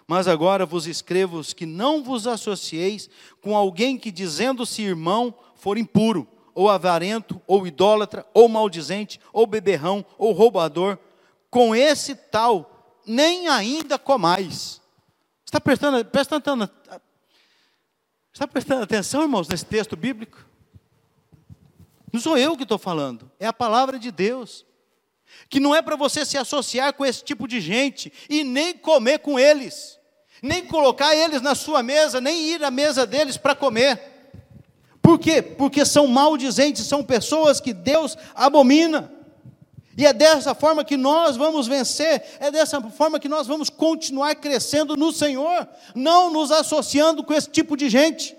Mas agora vos escrevo que não vos associeis com alguém que dizendo-se irmão for impuro, ou avarento, ou idólatra, ou maldizente, ou beberrão, ou roubador, com esse tal nem ainda comais. Está prestando, prestando, está prestando atenção, irmãos, nesse texto bíblico? Não sou eu que estou falando, é a palavra de Deus. Que não é para você se associar com esse tipo de gente e nem comer com eles, nem colocar eles na sua mesa, nem ir à mesa deles para comer. Por quê? Porque são maldizentes, são pessoas que Deus abomina. E é dessa forma que nós vamos vencer, é dessa forma que nós vamos continuar crescendo no Senhor, não nos associando com esse tipo de gente,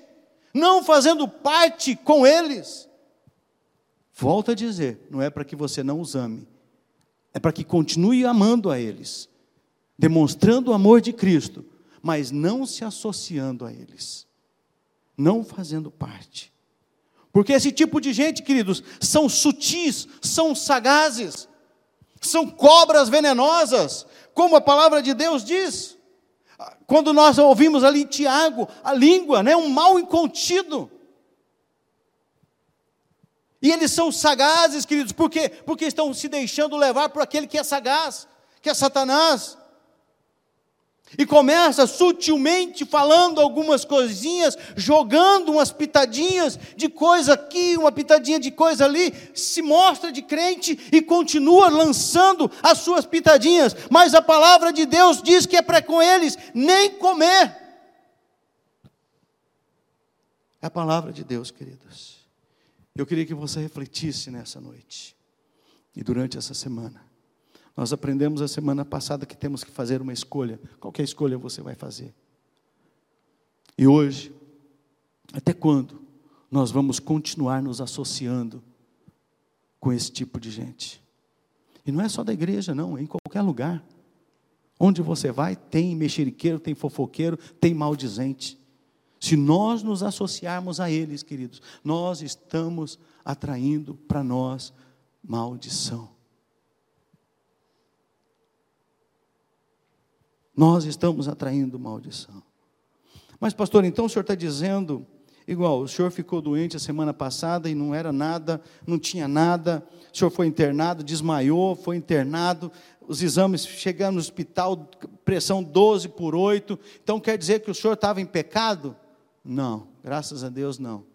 não fazendo parte com eles. Volto a dizer, não é para que você não os ame, é para que continue amando a eles, demonstrando o amor de Cristo, mas não se associando a eles, não fazendo parte. Porque esse tipo de gente, queridos, são sutis, são sagazes, são cobras venenosas, como a palavra de Deus diz. Quando nós ouvimos ali Tiago, a língua, né, um mal incontido. E eles são sagazes, queridos, por quê? Porque estão se deixando levar por aquele que é sagaz, que é Satanás e começa sutilmente falando algumas coisinhas, jogando umas pitadinhas de coisa aqui, uma pitadinha de coisa ali, se mostra de crente e continua lançando as suas pitadinhas, mas a palavra de Deus diz que é para com eles nem comer. É a palavra de Deus, queridos. Eu queria que você refletisse nessa noite e durante essa semana. Nós aprendemos a semana passada que temos que fazer uma escolha. Qualquer escolha você vai fazer. E hoje, até quando nós vamos continuar nos associando com esse tipo de gente? E não é só da igreja, não, é em qualquer lugar. Onde você vai, tem mexeriqueiro, tem fofoqueiro, tem maldizente. Se nós nos associarmos a eles, queridos, nós estamos atraindo para nós maldição. Nós estamos atraindo maldição. Mas, pastor, então o senhor está dizendo, igual, o senhor ficou doente a semana passada e não era nada, não tinha nada, o senhor foi internado, desmaiou, foi internado, os exames chegaram no hospital, pressão 12 por 8, então quer dizer que o senhor estava em pecado? Não, graças a Deus não.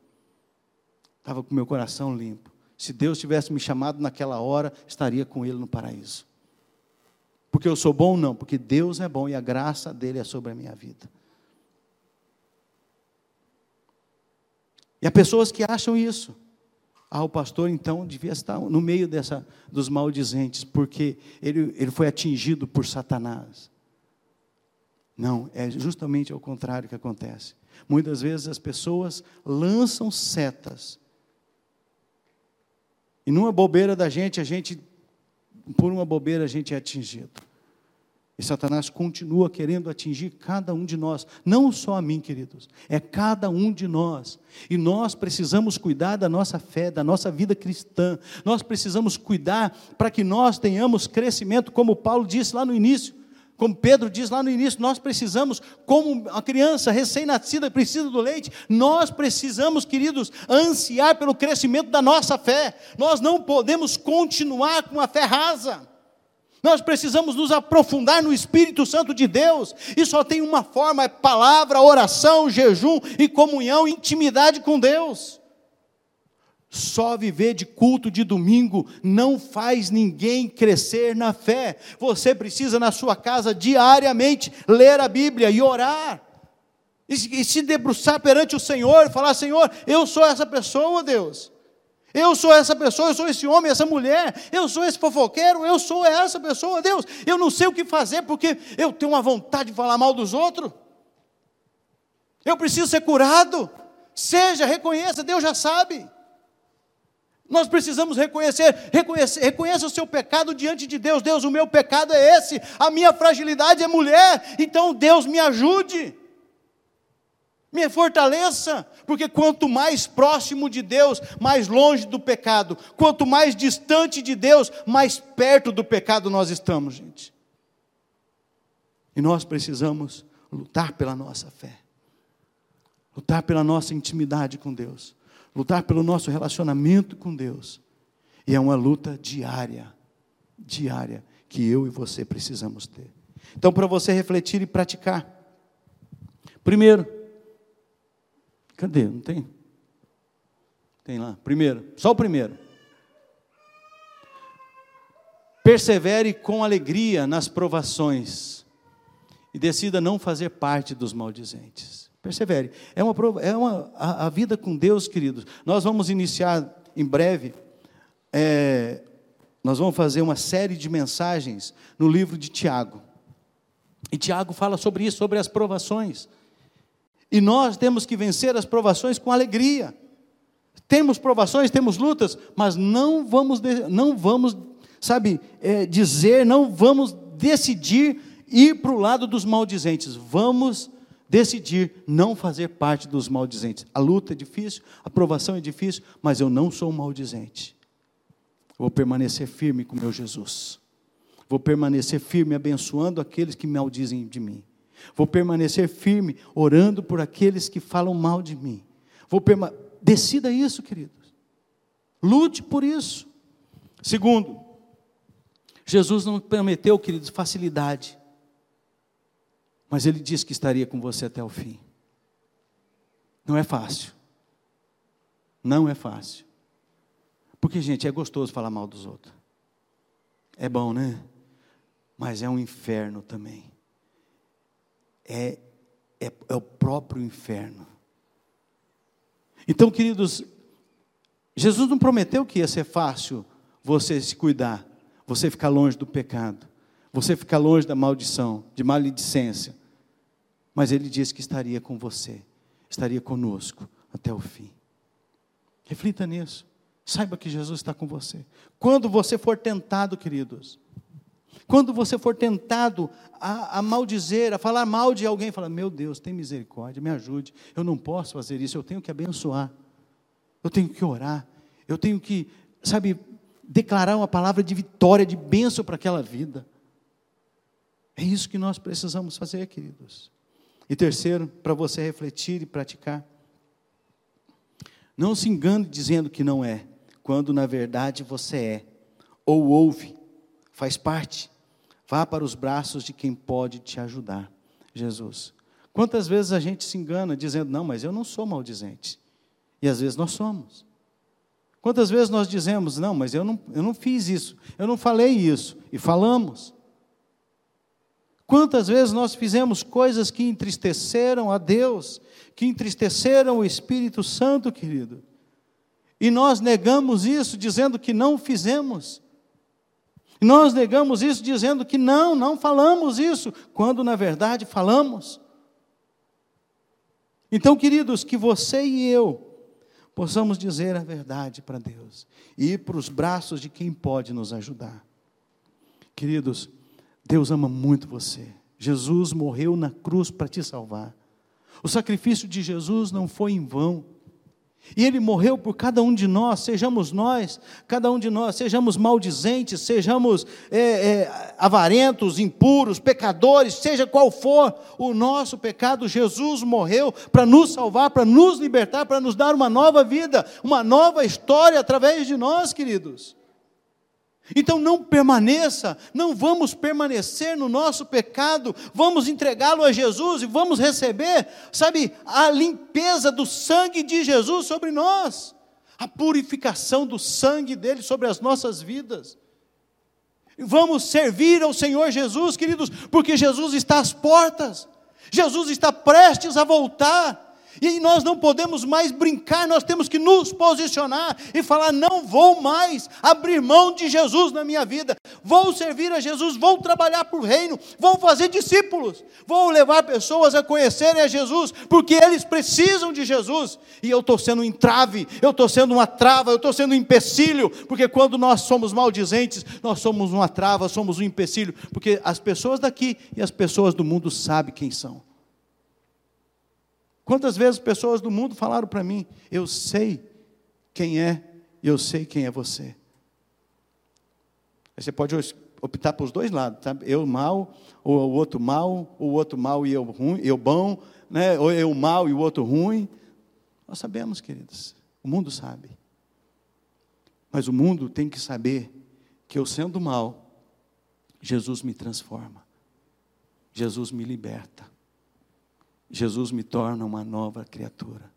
Estava com meu coração limpo. Se Deus tivesse me chamado naquela hora, estaria com Ele no paraíso. Porque eu sou bom? Não, porque Deus é bom e a graça dele é sobre a minha vida. E há pessoas que acham isso. Ah, o pastor então devia estar no meio dessa, dos maldizentes, porque ele, ele foi atingido por Satanás. Não, é justamente ao contrário que acontece. Muitas vezes as pessoas lançam setas. E numa bobeira da gente, a gente por uma bobeira a gente é atingido. E Satanás continua querendo atingir cada um de nós, não só a mim, queridos, é cada um de nós. E nós precisamos cuidar da nossa fé, da nossa vida cristã. Nós precisamos cuidar para que nós tenhamos crescimento, como Paulo disse lá no início. Como Pedro diz lá no início, nós precisamos, como a criança recém-nascida precisa do leite, nós precisamos, queridos, ansiar pelo crescimento da nossa fé. Nós não podemos continuar com a fé rasa. Nós precisamos nos aprofundar no Espírito Santo de Deus, e só tem uma forma: é palavra, oração, jejum e comunhão, intimidade com Deus. Só viver de culto de domingo não faz ninguém crescer na fé. Você precisa, na sua casa, diariamente, ler a Bíblia e orar. E, se debruçar perante o Senhor e falar: Senhor, eu sou essa pessoa, Deus. Eu sou essa pessoa, eu sou esse homem, essa mulher, eu sou esse fofoqueiro, eu sou essa pessoa, Deus. Eu não sei o que fazer porque eu tenho uma vontade de falar mal dos outros. Eu preciso ser curado. Seja, reconheça, Deus já sabe. Nós precisamos reconhecer, reconhecer, reconheça o seu pecado diante de Deus. Deus, o meu pecado é esse, a minha fragilidade é mulher, então Deus me ajude. Me fortaleça, porque quanto mais próximo de Deus, mais longe do pecado. Quanto mais distante de Deus, mais perto do pecado nós estamos, gente. E nós precisamos lutar pela nossa fé, lutar pela nossa intimidade com Deus, lutar pelo nosso relacionamento com Deus. E é uma luta diária, diária, que eu e você precisamos ter. Então, para você refletir e praticar, primeiro, cadê? Não tem? Tem lá. Primeiro, só o primeiro. Persevere com alegria nas provações e decida não fazer parte dos maldizentes. Persevere. É uma, é uma a, a vida com Deus, queridos. Nós vamos iniciar em breve. É, nós vamos fazer uma série de mensagens no livro de Tiago. E Tiago fala sobre isso, sobre as provações. E nós temos que vencer as provações com alegria. Temos provações, temos lutas, mas não vamos, não vamos, sabe, é, dizer, não vamos decidir ir para o lado dos maldizentes. Vamos decidir não fazer parte dos maldizentes. A luta é difícil, a provação é difícil, mas eu não sou um maldizente. Vou permanecer firme com meu Jesus. Vou permanecer firme abençoando aqueles que maldizem de mim. Vou permanecer firme orando por aqueles que falam mal de mim. Vou perma... Decida isso, queridos. Lute por isso. Segundo, Jesus não prometeu, queridos, facilidade. Mas ele disse que estaria com você até o fim. Não é fácil. Não é fácil. Porque, gente, é gostoso falar mal dos outros. É bom, né? mas é um inferno também. É, é, é o próprio inferno. Então, queridos, Jesus não prometeu que ia ser fácil você se cuidar, você ficar longe do pecado, você ficar longe da maldição, de maledicência. Mas Ele disse que estaria com você, estaria conosco até o fim. Reflita nisso. Saiba que Jesus está com você. Quando você for tentado, queridos, quando você for tentado a, a maldizer, a falar mal de alguém, fala: Meu Deus, tem misericórdia, me ajude. Eu não posso fazer isso, eu tenho que abençoar. Eu tenho que orar. Eu tenho que, sabe, declarar uma palavra de vitória, de bênção para aquela vida. É isso que nós precisamos fazer, queridos. E terceiro, para você refletir e praticar. Não se engane dizendo que não é, quando na verdade você é, ou ouve, faz parte. Vá para os braços de quem pode te ajudar, Jesus. Quantas vezes a gente se engana dizendo, não, mas eu não sou maldizente. E às vezes nós somos. Quantas vezes nós dizemos, não, mas eu não, eu não fiz isso, eu não falei isso, e falamos. Quantas vezes nós fizemos coisas que entristeceram a Deus, que entristeceram o Espírito Santo, querido, e nós negamos isso, dizendo que não fizemos. Nós negamos isso dizendo que não, não falamos isso, quando na verdade falamos. Então, queridos, que você e eu possamos dizer a verdade para Deus e ir para os braços de quem pode nos ajudar. Queridos, Deus ama muito você. Jesus morreu na cruz para te salvar. O sacrifício de Jesus não foi em vão. E Ele morreu por cada um de nós, sejamos nós, cada um de nós, sejamos maldizentes, sejamos é, é, avarentos, impuros, pecadores, seja qual for o nosso pecado, Jesus morreu para nos salvar, para nos libertar, para nos dar uma nova vida, uma nova história através de nós, queridos. Então não permaneça, não vamos permanecer no nosso pecado, vamos entregá-lo a Jesus e vamos receber, sabe, a limpeza do sangue de Jesus sobre nós, a purificação do sangue dele sobre as nossas vidas. Vamos servir ao Senhor Jesus, queridos, porque Jesus está às portas, Jesus está prestes a voltar. E nós não podemos mais brincar, nós temos que nos posicionar e falar: não vou mais abrir mão de Jesus na minha vida, vou servir a Jesus, vou trabalhar para o reino, vou fazer discípulos, vou levar pessoas a conhecerem a Jesus, porque eles precisam de Jesus. E eu estou sendo um entrave, eu estou sendo uma trava, eu estou sendo um empecilho, porque quando nós somos maldizentes, nós somos uma trava, somos um empecilho, porque as pessoas daqui e as pessoas do mundo sabem quem são. Quantas vezes pessoas do mundo falaram para mim: Eu sei quem é eu sei quem é você. Aí você pode optar para os dois lados, tá? eu mal, ou o outro mal, ou o outro mal e eu ruim, eu bom, né? ou eu mal e o outro ruim. Nós sabemos, queridos, o mundo sabe. Mas o mundo tem que saber que eu sendo mal, Jesus me transforma. Jesus me liberta. Jesus me torna uma nova criatura.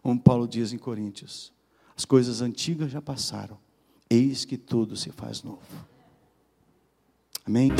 Como Paulo diz em Coríntios: as coisas antigas já passaram, eis que tudo se faz novo. Amém?